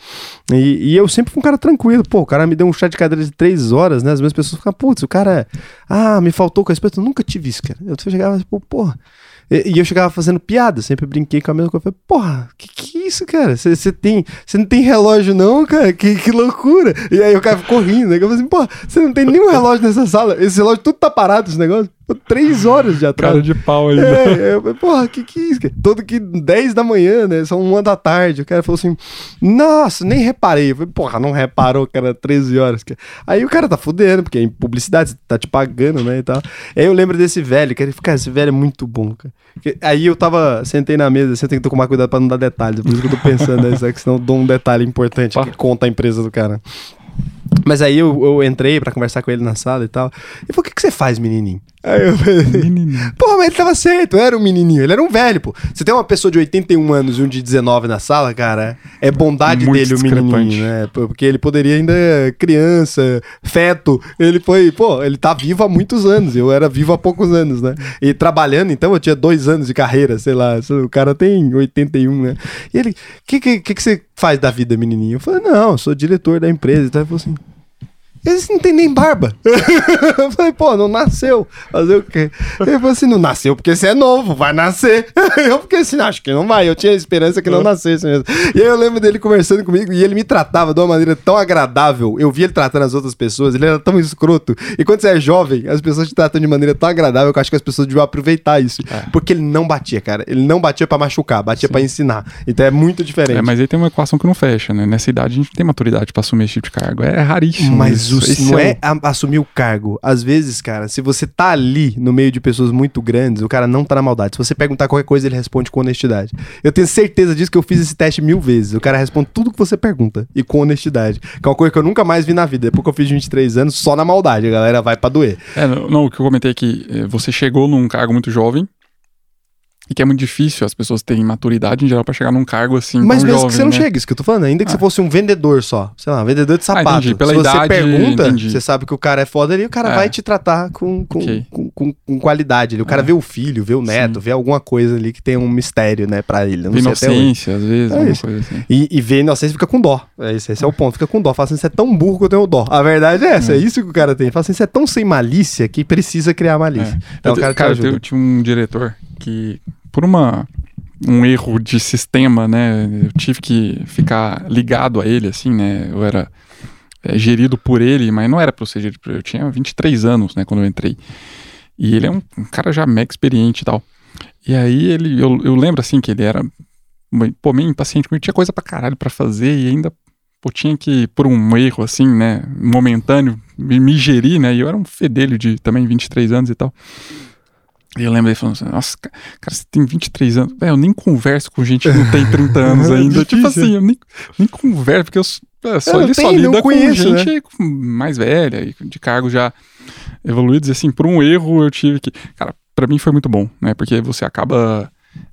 E, e, eu sempre fui um cara tranquilo. Pô, o cara me deu um chá de cadeira de 3 horas, né? As minhas pessoas ficam, putz, o cara. Ah, me faltou com respeito. Eu nunca tive isso, cara. Eu chegava, tipo, porra. E, eu chegava fazendo piada, sempre brinquei com a mesma coisa. Falei, porra, que que é isso, cara? Você tem. Você não tem relógio, não, cara? Que, que loucura! E aí o cara ficou rindo, né? Eu falei assim, porra, você não tem nenhum relógio nessa sala? Esse relógio tudo tá parado, esse negócio. Três horas de atraso. Cara de pau ainda. É, eu, porra, que que é isso? Cara? Todo que 10 da manhã, né? São uma da tarde. O cara falou assim, nossa, nem reparei. Eu falei, porra, não reparou que era 13 horas. Cara. Aí o cara tá fudendo, porque é em publicidade, tá te pagando, né, e tal. Aí eu lembro desse velho, cara, cara, esse velho é muito bom, cara. Aí eu tava, sentei na mesa, você tem que tomar cuidado pra não dar detalhes. Por isso que eu tô pensando, né, que senão eu dou um detalhe importante que conta a empresa do cara. Mas aí eu, eu entrei para conversar com ele na sala e tal. E falou: O que, que você faz, menininho? Aí eu falei, menininho. Pô, mas ele tava certo, era um menininho, ele era um velho, pô. Você tem uma pessoa de 81 anos e um de 19 na sala, cara, é bondade Muito dele o menininho, né? Porque ele poderia ainda criança, feto, ele foi, pô, ele tá vivo há muitos anos, eu era vivo há poucos anos, né? E trabalhando, então, eu tinha dois anos de carreira, sei lá, o cara tem 81, né? E ele, o que, que, que, que você faz da vida, menininho? Eu falei, não, sou diretor da empresa. Então ele falou assim, eles não tem nem barba. eu falei, pô, não nasceu. Fazer o quê? Ele falou assim: não nasceu porque você é novo, vai nascer. eu fiquei assim, acho que não vai. Eu tinha esperança que não nascesse mesmo. E aí eu lembro dele conversando comigo e ele me tratava de uma maneira tão agradável. Eu vi ele tratando as outras pessoas, ele era tão escroto. E quando você é jovem, as pessoas te tratam de maneira tão agradável que eu acho que as pessoas deviam aproveitar isso. É. Porque ele não batia, cara. Ele não batia para machucar, batia para ensinar. Então é muito diferente. É, mas aí tem uma equação que não fecha, né? Nessa idade a gente não tem maturidade para assumir esse tipo de cargo. É raríssimo. Mas não é, é assumir o cargo. Às vezes, cara, se você tá ali no meio de pessoas muito grandes, o cara não tá na maldade. Se você perguntar qualquer coisa, ele responde com honestidade. Eu tenho certeza disso que eu fiz esse teste mil vezes. O cara responde tudo que você pergunta e com honestidade. Que é uma coisa que eu nunca mais vi na vida. Depois que eu fiz 23 anos, só na maldade. A galera vai pra doer. É, não, o que eu comentei aqui, é você chegou num cargo muito jovem, e que é muito difícil as pessoas terem maturidade em geral para chegar num cargo assim. Mas mesmo jovem, que você não né? chegue, isso que eu tô falando. Ainda que ah. você fosse um vendedor só, sei lá, um vendedor de sapato. Ah, entendi. Pela Se idade, você pergunta, entendi. você sabe que o cara é foda ali, o cara é. vai te tratar com, com, okay. com, com, com, qualidade. O cara é. vê o filho, vê o neto, Sim. vê alguma coisa ali que tem um mistério, né, pra ele. Não inocência, às vezes, é isso. coisa assim. E, e vê inocência fica com dó. É esse, esse é o ponto, fica com dó. Fala assim, você é tão burro que eu tenho dó. A verdade é essa, é, é isso que o cara tem. Fala assim, você é tão sem malícia que precisa criar malícia. É. Então, eu, o cara, cara eu tinha um diretor que por uma um erro de sistema, né? Eu tive que ficar ligado a ele, assim, né? Eu era é, gerido por ele, mas não era para ser gerido por ele. Eu tinha 23 anos, né, quando eu entrei. E ele é um, um cara já mega experiente e tal. E aí ele, eu, eu lembro, assim, que ele era pô, meio impaciente, porque tinha coisa pra caralho pra fazer e ainda pô, tinha que, por um erro, assim, né, momentâneo, me, me gerir, né, e eu era um fedelho de também 23 anos e tal. E eu lembro ele falando assim, nossa, cara, você tem 23 anos. Véio, eu nem converso com gente que não tem 30 anos ainda. tipo assim, eu nem, nem converso, porque eu, é, só, eu ele tenho, só lida conheço, com gente né? mais velha de cargos já evoluídos. E assim, por um erro eu tive que. Cara, pra mim foi muito bom, né? Porque você acaba.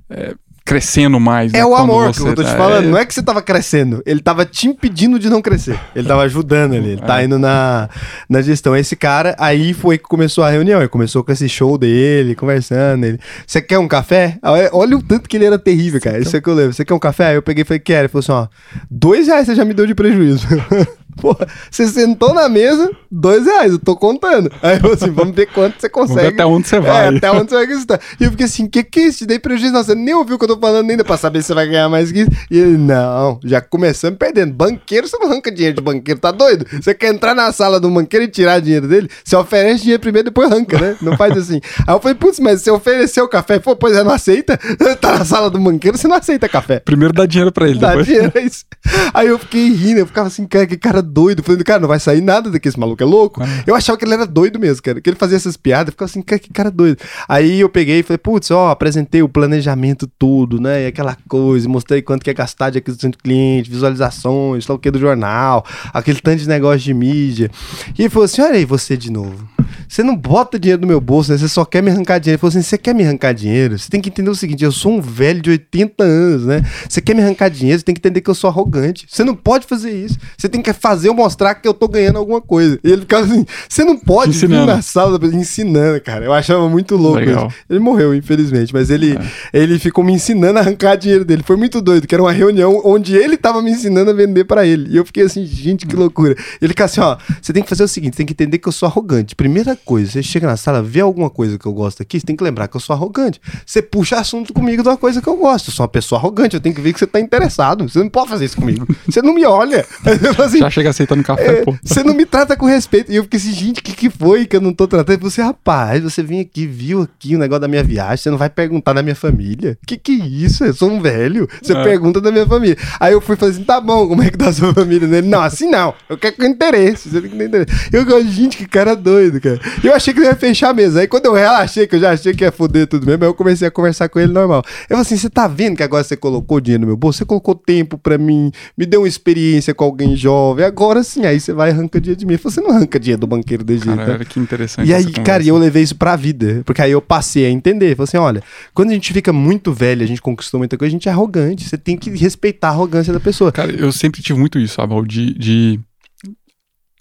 É, crescendo mais. É né, o amor que eu tô te tá, falando. É... Não é que você tava crescendo. Ele tava te impedindo de não crescer. Ele tava ajudando ali. Ele tá é. indo na, na gestão. Esse cara, aí foi que começou a reunião. Ele começou com esse show dele, conversando. Ele, você quer um café? Olha o tanto que ele era terrível, cara. Isso é que eu lembro. Você quer um café? Aí eu peguei e falei, quero. Ele falou assim, ó, dois reais você já me deu de prejuízo. Porra, você sentou na mesa, dois reais, eu tô contando. Aí eu assim, vamos ver quanto você consegue. Até onde você vai. É, até onde você vai gastar. E eu fiquei assim, que que é isso? Te dei prejuízo. Não, você nem ouviu o que eu tô falando ainda pra saber se você vai ganhar mais que isso. E ele, não, já começamos perdendo. Banqueiro, você não arranca dinheiro de banqueiro, tá doido? Você quer entrar na sala do banqueiro e tirar dinheiro dele? Você oferece dinheiro primeiro, depois arranca, né? Não faz assim. Aí eu falei, putz, mas você ofereceu café? Pô, pois é, não aceita? Tá na sala do banqueiro, você não aceita café. Primeiro dá dinheiro pra ele, dá depois. dinheiro, é isso. Aí eu fiquei rindo, eu ficava assim, cara, que cara doido. Falei, cara, não vai sair nada daqui, esse maluco é louco. Ah. Eu achava que ele era doido mesmo, cara. Que ele fazia essas piadas, ficava assim, cara, que cara doido. Aí eu peguei e falei, putz, ó, apresentei o planejamento tudo, né? E aquela coisa, mostrei quanto que é gastar de aquisição de cliente, visualizações, tal o que do jornal, aquele tanto de negócio de mídia. E ele falou assim: olha aí você de novo. Você não bota dinheiro no meu bolso, né? Você só quer me arrancar dinheiro. Ele falou assim: você quer me arrancar dinheiro? Você tem que entender o seguinte: eu sou um velho de 80 anos, né? Você quer me arrancar dinheiro, você tem que entender que eu sou arrogante. Você não pode fazer isso. Você tem que fazer eu mostrar que eu tô ganhando alguma coisa. E ele ficava assim: você não pode ensinando. vir na sala ensinando, cara. Eu achava muito louco Legal. isso. Ele morreu, infelizmente, mas ele, é. ele ficou me ensinando a arrancar dinheiro dele. Foi muito doido, que era uma reunião onde ele tava me ensinando a vender para ele. E eu fiquei assim, gente, que loucura. Ele fica assim: ó, você tem que fazer o seguinte: tem que entender que eu sou arrogante. Primeira coisa, você chega na sala, vê alguma coisa que eu gosto aqui, você tem que lembrar que eu sou arrogante. Você puxa assunto comigo de uma coisa que eu gosto. Eu sou uma pessoa arrogante, eu tenho que ver que você tá interessado. Você não pode fazer isso comigo. Você não me olha. Assim, chega aceitando café, é, pô. Você não me trata com respeito. E eu fiquei assim, gente, o que, que foi que eu não tô tratando? Você, rapaz, você vem aqui, viu aqui o negócio da minha viagem, você não vai perguntar da minha família. Que que é isso? Eu sou um velho. Você é. pergunta da minha família. Aí eu fui falar assim, tá bom, como é que tá a sua família? Ele, não, assim não. Eu quero com interesse. Você tem que ter interesse. Eu gosto, gente, que cara doido, cara. Eu achei que ele ia fechar a mesa. Aí quando eu relaxei, que eu já achei que ia foder tudo mesmo, aí eu comecei a conversar com ele normal. Eu falei assim: você tá vendo que agora você colocou dinheiro no meu bolso? Você colocou tempo pra mim, me deu uma experiência com alguém jovem. Agora sim, aí você vai e arranca dinheiro de mim. Você não arranca dinheiro do banqueiro desse jeito. Cara, que interessante. E aí, cara, eu levei isso pra vida. Porque aí eu passei a entender. Falei assim: olha, quando a gente fica muito velho, a gente conquistou muita coisa, a gente é arrogante. Você tem que respeitar a arrogância da pessoa. Cara, eu sempre tive muito isso, sabe? De, de,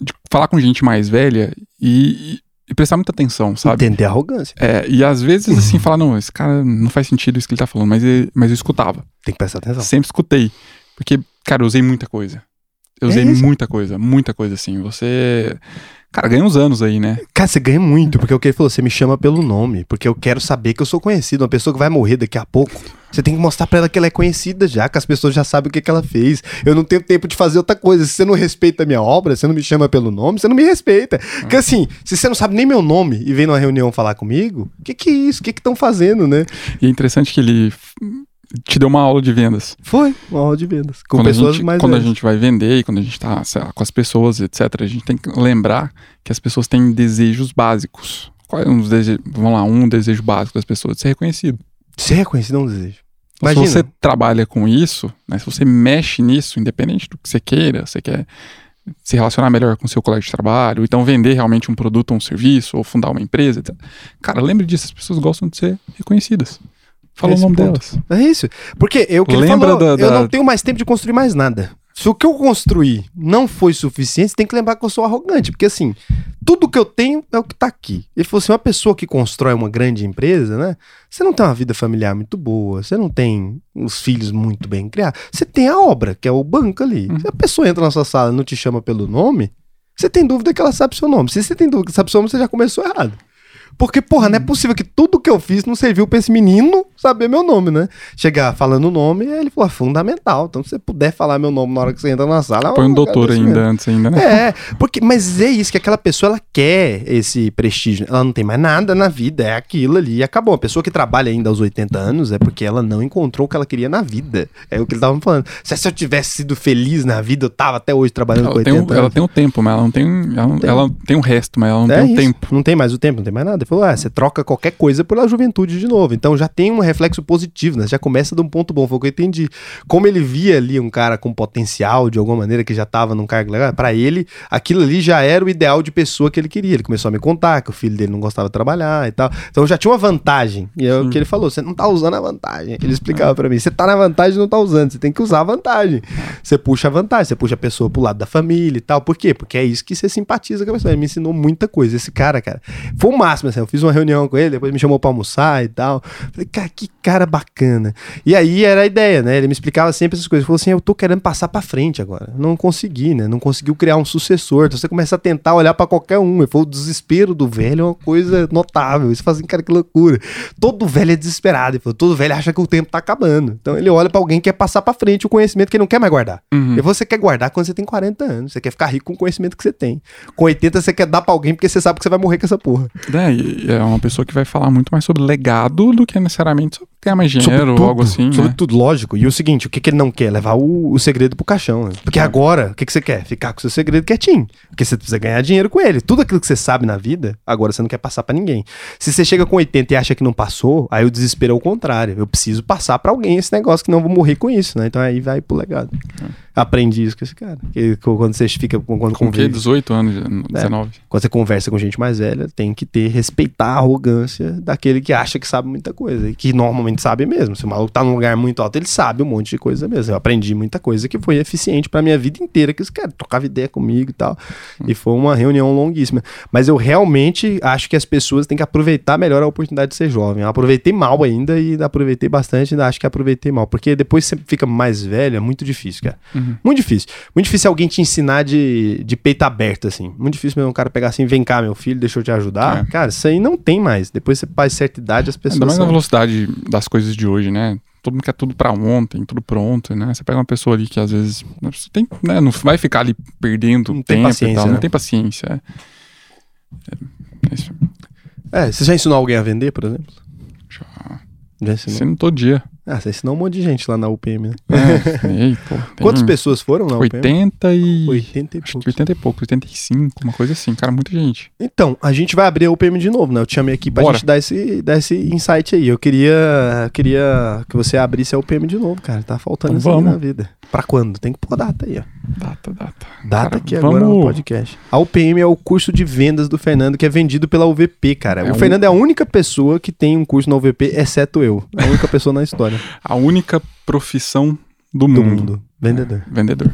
de falar com gente mais velha e, e prestar muita atenção, sabe? Entender a arrogância. É, e às vezes, assim, falar, não, esse cara não faz sentido isso que ele tá falando, mas, ele, mas eu escutava. Tem que prestar atenção. Sempre escutei. Porque, cara, eu usei muita coisa. Eu usei é muita coisa, muita coisa, assim. Você. Cara, ganha uns anos aí, né? Cara, você ganha muito, porque o que ele falou, você me chama pelo nome, porque eu quero saber que eu sou conhecido, uma pessoa que vai morrer daqui a pouco. Você tem que mostrar pra ela que ela é conhecida já, que as pessoas já sabem o que, que ela fez. Eu não tenho tempo de fazer outra coisa. Se você não respeita a minha obra, você não me chama pelo nome, você não me respeita. Porque assim, se você não sabe nem meu nome e vem numa reunião falar comigo, o que, que é isso? O que estão fazendo, né? E é interessante que ele te deu uma aula de vendas. Foi, uma aula de vendas. Com quando pessoas a gente, mais Quando velhas. a gente vai vender e quando a gente tá lá, com as pessoas, etc., a gente tem que lembrar que as pessoas têm desejos básicos. Qual é um desejo, vamos lá, um desejo básico das pessoas? Ser reconhecido. Ser reconhecido é um desejo. Imagina. Se você trabalha com isso, né, se você mexe nisso, independente do que você queira, você quer se relacionar melhor com seu colega de trabalho, ou então vender realmente um produto ou um serviço, ou fundar uma empresa, etc. Cara, lembre disso, as pessoas gostam de ser reconhecidas. Fala o nome ponto. delas. É isso. Porque eu que Lembra falou, da, da... eu não tenho mais tempo de construir mais nada. Se o que eu construí não foi suficiente, você tem que lembrar que eu sou arrogante. Porque assim, tudo que eu tenho é o que tá aqui. Ele falou assim: uma pessoa que constrói uma grande empresa, né? Você não tem uma vida familiar muito boa, você não tem os filhos muito bem criados. Você tem a obra, que é o banco ali. Uhum. Se a pessoa entra na sua sala e não te chama pelo nome, você tem dúvida que ela sabe seu nome. Se você tem dúvida que sabe seu nome, você já começou errado. Porque, porra, não é possível que tudo que eu fiz não serviu pra esse menino saber meu nome, né? Chegar falando o nome, ele falou, é fundamental. Então, se você puder falar meu nome na hora que você entra na sala... Põe um doutor ainda antes, ainda, né? É, porque, mas é isso, que aquela pessoa, ela quer esse prestígio. Ela não tem mais nada na vida, é aquilo ali e acabou. A pessoa que trabalha ainda aos 80 anos é porque ela não encontrou o que ela queria na vida. É o que ele tava falando. Se, se eu tivesse sido feliz na vida, eu tava até hoje trabalhando ela com 80 tem um, anos. Ela tem o tempo, mas ela não tem, ela, tem. ela tem o resto, mas ela não É tem o isso. tempo. Não tem mais o tempo, não tem mais nada. Ele falou, ah, você troca qualquer coisa pela juventude de novo. Então já tem um reflexo positivo, né? Já começa de um ponto bom. Foi o que eu entendi. Como ele via ali um cara com potencial, de alguma maneira, que já tava num cargo legal, pra ele, aquilo ali já era o ideal de pessoa que ele queria. Ele começou a me contar que o filho dele não gostava de trabalhar e tal. Então já tinha uma vantagem. E é o que ele falou, você não tá usando a vantagem. Ele explicava pra mim, você tá na vantagem não tá usando, você tem que usar a vantagem. Você puxa a vantagem, você puxa a pessoa pro lado da família e tal. Por quê? Porque é isso que você simpatiza com a pessoa. Ele me ensinou muita coisa. Esse cara, cara, foi o máximo, assim. Eu fiz uma reunião com ele, depois me chamou pra almoçar e tal. Falei, cara, que cara bacana. E aí era a ideia, né? Ele me explicava sempre essas coisas. Ele falou assim: eu tô querendo passar pra frente agora. Não consegui, né? Não conseguiu criar um sucessor. Então você começa a tentar olhar pra qualquer um. Ele falou: o desespero do velho é uma coisa notável. Isso faz assim, cara, que loucura. Todo velho é desesperado. Ele falou: todo velho acha que o tempo tá acabando. Então ele olha pra alguém que quer passar pra frente o conhecimento que ele não quer mais guardar. Uhum. E você quer guardar quando você tem 40 anos. Você quer ficar rico com o conhecimento que você tem. Com 80 você quer dar pra alguém porque você sabe que você vai morrer com essa porra. É, é uma pessoa que vai falar muito mais sobre legado do que necessariamente sobre ganhar mais dinheiro Sobre ou tudo, algo assim, né? tudo, lógico. E o seguinte, o que, que ele não quer? Levar o, o segredo pro caixão. né? Porque agora, o que, que você quer? Ficar com o seu segredo quietinho. Porque você precisa ganhar dinheiro com ele. Tudo aquilo que você sabe na vida, agora você não quer passar pra ninguém. Se você chega com 80 e acha que não passou, aí o desespero é o contrário. Eu preciso passar pra alguém esse negócio, que não vou morrer com isso, né? Então aí vai pro legado. Aprendi isso com esse cara. Que, quando você fica... Quando, Com que? convive- 18 anos, 19. quando você conversa com gente mais velha, tem que ter, respeitar a arrogância daquele que acha que sabe muita coisa. E que normalmente sabe mesmo. Se o maluco tá num lugar muito alto, ele sabe um monte de coisa mesmo. Eu aprendi muita coisa que foi eficiente pra minha vida inteira, que esse cara trocava ideia comigo e tal. E foi uma reunião longuíssima. Mas eu realmente acho que as pessoas têm que aproveitar melhor a oportunidade de ser jovem. Eu aproveitei mal ainda e aproveitei bastante, ainda acho que aproveitei mal. Porque depois você fica mais velho, é muito difícil, cara. Muito difícil. Muito difícil alguém te ensinar de, de peito aberto, assim. Muito difícil mesmo um cara pegar assim, vem cá, meu filho, deixa eu te ajudar. É. Cara, isso aí não tem mais. Depois você faz certa idade, as pessoas. Ainda mais na são- velocidade das coisas de hoje, né? Todo mundo quer tudo pra ontem, tudo pronto, né? Você pega uma pessoa ali que às vezes você tem, né, não vai ficar ali perdendo Não tem tempo e paciência, tal, né? não tem paciência. É. É, é. É, você já ensinou alguém a vender, por exemplo? Já. Já ensinou? Ensino todo dia. Ah, você ensinou um monte de gente lá na UPM, né? É, ei, pô, Quantas pessoas foram na UPM? 80 e. 80 e Acho poucos. 80 e pouco, 85, uma coisa assim, cara, muita gente. Então, a gente vai abrir a UPM de novo, né? Eu te chamei aqui pra Bora. gente dar esse, dar esse insight aí. Eu queria, queria que você abrisse a UPM de novo, cara. Tá faltando Então isso aí vamos. na vida. Pra quando? Tem que pôr data aí, ó. Data, data. Data Cara, aqui agora no podcast. A UPM é o curso de vendas do Fernando, que é vendido pela UVP, cara. É o um- Fernando é a única pessoa que tem um curso na UVP, exceto eu. É a única pessoa na história A única profissão do, do mundo. mundo. Vendedor. Vendedor.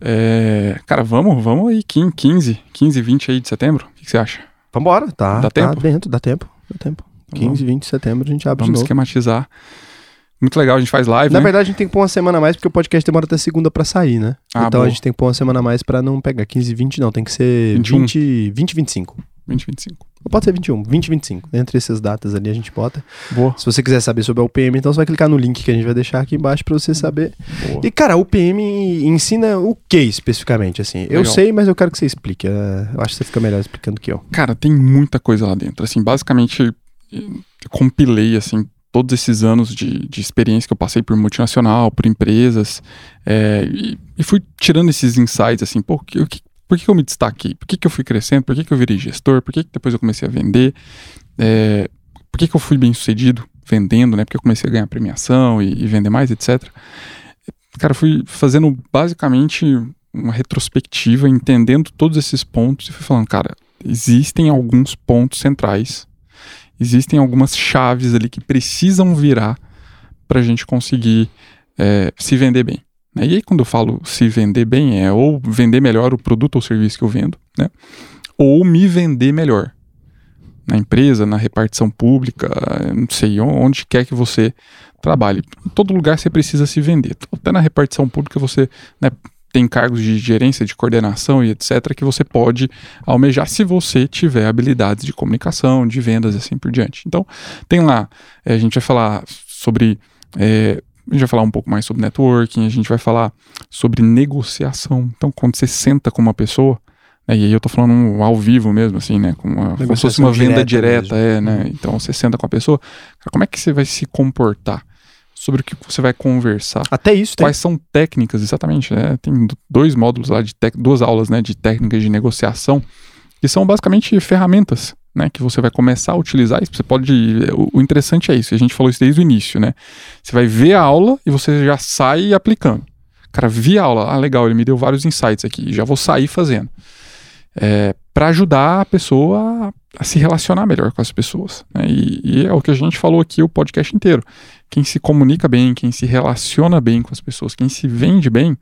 É, cara, vamos, vamos aí, 15, 15, 15, 20 aí de setembro. O que, que você acha? Vambora, tá. Dá tá tempo? dentro, dá tempo. Dá tempo. Então 15, 20 de setembro a gente abre Vamos de novo. esquematizar. Muito legal, a gente faz live, Na né? verdade, a gente tem que pôr uma semana a mais, porque o podcast demora até segunda pra sair, né? Ah, então boa. a gente tem que pôr uma semana a mais pra não pegar 15, 20, não. Tem que ser 21. 20, 20, 25. 20, 25. Ou pode ser 21, 20, 25. Entre essas datas ali a gente bota. Boa. Se você quiser saber sobre a UPM, então você vai clicar no link que a gente vai deixar aqui embaixo pra você saber. Boa. E, cara, a UPM ensina o que especificamente, assim? Eu Legal. sei, mas eu quero que você explique. É, Eu acho que você fica melhor explicando que eu. Cara, tem muita coisa lá dentro. Assim, basicamente, eu compilei, assim, todos esses anos de, de experiência que eu passei por multinacional, por empresas, é, e, e fui tirando esses insights, assim, pô, que, que- por que eu me destaquei? Por que, que eu fui crescendo? Por que, que eu virei gestor? Por que, que depois eu comecei a vender? É, por que, que eu fui bem sucedido vendendo, né? Porque eu comecei a ganhar premiação e, e vender mais, etc. Cara, fui fazendo basicamente uma retrospectiva, entendendo todos esses pontos e fui falando, cara, existem alguns pontos centrais, existem algumas chaves ali que precisam virar para a gente conseguir é, se vender bem. né? E aí, quando eu falo se vender bem, é ou vender melhor o produto ou serviço que eu vendo, né? ou me vender melhor. Na empresa, na repartição pública, não sei, onde quer que você trabalhe. Em todo lugar você precisa se vender. Até na repartição pública você né, tem cargos de gerência, de coordenação e etc., que você pode almejar se você tiver habilidades de comunicação, de vendas e assim por diante. Então, tem lá, é, a gente vai falar sobre. É, a gente vai falar um pouco mais sobre networking, a gente vai falar sobre negociação. Então, quando você senta com uma pessoa, né, e aí eu tô falando ao vivo mesmo, assim, né? Como, uma, como se fosse uma venda direta, direta é, né? Uhum. Então você senta com a pessoa, como é que você vai se comportar? Sobre o que você vai conversar. Até isso, Quais tem. são técnicas, exatamente, né? Tem dois módulos lá de duas aulas, né? De técnicas de negociação, que são basicamente ferramentas né, que você vai começar a utilizar. Você pode. O, interessante é isso, a gente falou isso desde o início, né? Você vai ver a aula e você já sai aplicando. Cara, vi a aula, ah, legal, ele me deu vários insights aqui, já vou sair fazendo. É, para ajudar a pessoa a, a, se relacionar melhor com as pessoas. Né? E, e, é o que a gente falou aqui o podcast inteiro. Quem se comunica bem, quem se relaciona bem com as pessoas, quem se vende bem,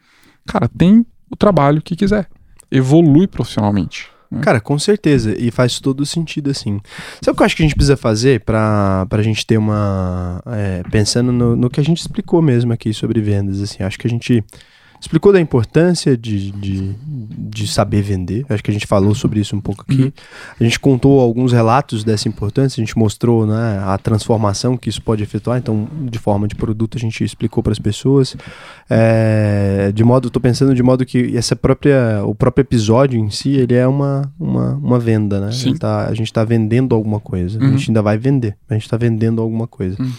cara, tem o trabalho que quiser. Evolui profissionalmente. Né? Cara, com certeza. E faz todo sentido, assim. Sabe o que eu acho que a gente precisa fazer pra, pra gente ter uma. É, pensando no, no que a gente explicou mesmo aqui sobre vendas, assim. Acho que a gente explicou da importância de, de, de, saber vender. Acho que a gente falou sobre isso um pouco aqui. Uhum. A gente contou alguns relatos dessa importância, a gente mostrou né, a transformação que isso pode efetuar. Então, de forma de produto, a gente explicou para as pessoas. É, de modo, estou pensando de modo que essa própria, o próprio episódio em si, ele é uma, uma, uma venda, né? Tá, a gente está vendendo alguma coisa. Uhum. A gente ainda vai vender, a gente está vendendo alguma coisa. Uhum.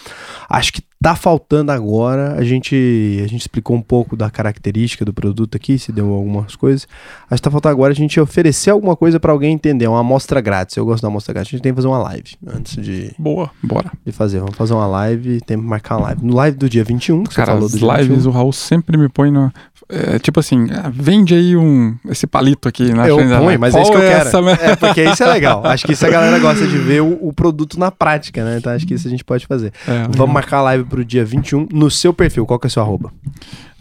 Acho que tá faltando agora. A gente, a gente explicou um pouco da característica do produto aqui, se deu algumas coisas. Acho que tá faltando agora a gente oferecer alguma coisa para alguém entender, uma amostra grátis. Eu gosto da amostra grátis. A gente tem que fazer uma live antes de. Boa, bora. De fazer. Vamos fazer uma live, tem que marcar uma live. No live do dia 21, que Cara, você falou do as lives, 21. o Raul sempre me põe no. É, tipo assim, ah, vende aí um esse palito aqui na eu frente ponho, mas é isso que eu é quero. É, porque isso é legal. Acho que isso a galera gosta de ver o, o produto na prática, né? Então acho que isso a gente pode fazer. É, Vamos marcar a live pro dia 21 no seu perfil. Qual que é o seu arroba?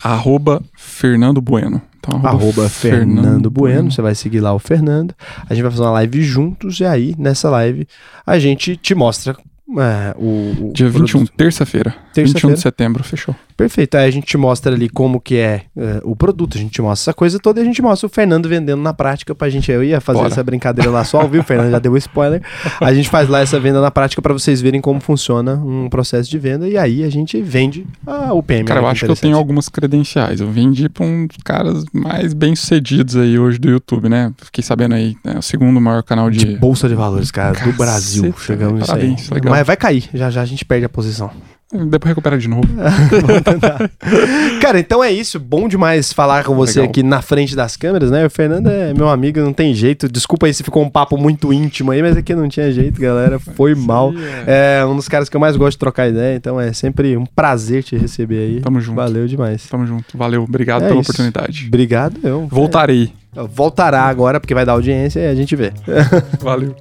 Arroba Fernando Bueno. Então, arroba, arroba Fernando, Fernando bueno. bueno. Você vai seguir lá o Fernando. A gente vai fazer uma live juntos e aí, nessa live, a gente te mostra é, o, o Dia 21, terça-feira. Terça 21 de setembro, fechou. Perfeito. Aí a gente mostra ali como que é, é, o produto, a gente mostra essa coisa toda e a gente mostra o Fernando vendendo na prática pra gente. Eu ia fazer Bora. essa brincadeira lá só, viu? O Fernando já deu spoiler. A gente faz lá essa venda na prática para vocês verem como funciona um processo de venda e aí a gente vende a UPM. Cara, eu acho que eu tenho algumas credenciais. Eu vendi pra um dos caras mais bem sucedidos aí hoje do YouTube, né? Fiquei sabendo aí, né? o segundo maior canal de... de Bolsa de Valores, cara, Caceta, do Brasil. Chegamos parabéns, aí. Legal. Mas vai cair, já já a gente perde a posição. Depois recupera de novo. Cara, então é isso. Bom demais falar com você Legal. aqui na frente das câmeras, né? O Fernando é meu amigo, não tem jeito. Desculpa aí se ficou um papo muito íntimo aí, mas aqui não tinha jeito, galera. Foi mal. É. é um dos caras que eu mais gosto de trocar ideia, então é sempre um prazer te receber aí. Tamo junto. Valeu demais. Tamo junto. Valeu. Obrigado é pela isso. oportunidade. Obrigado, eu. Voltarei. Voltará agora, porque vai dar audiência e a gente vê. Valeu.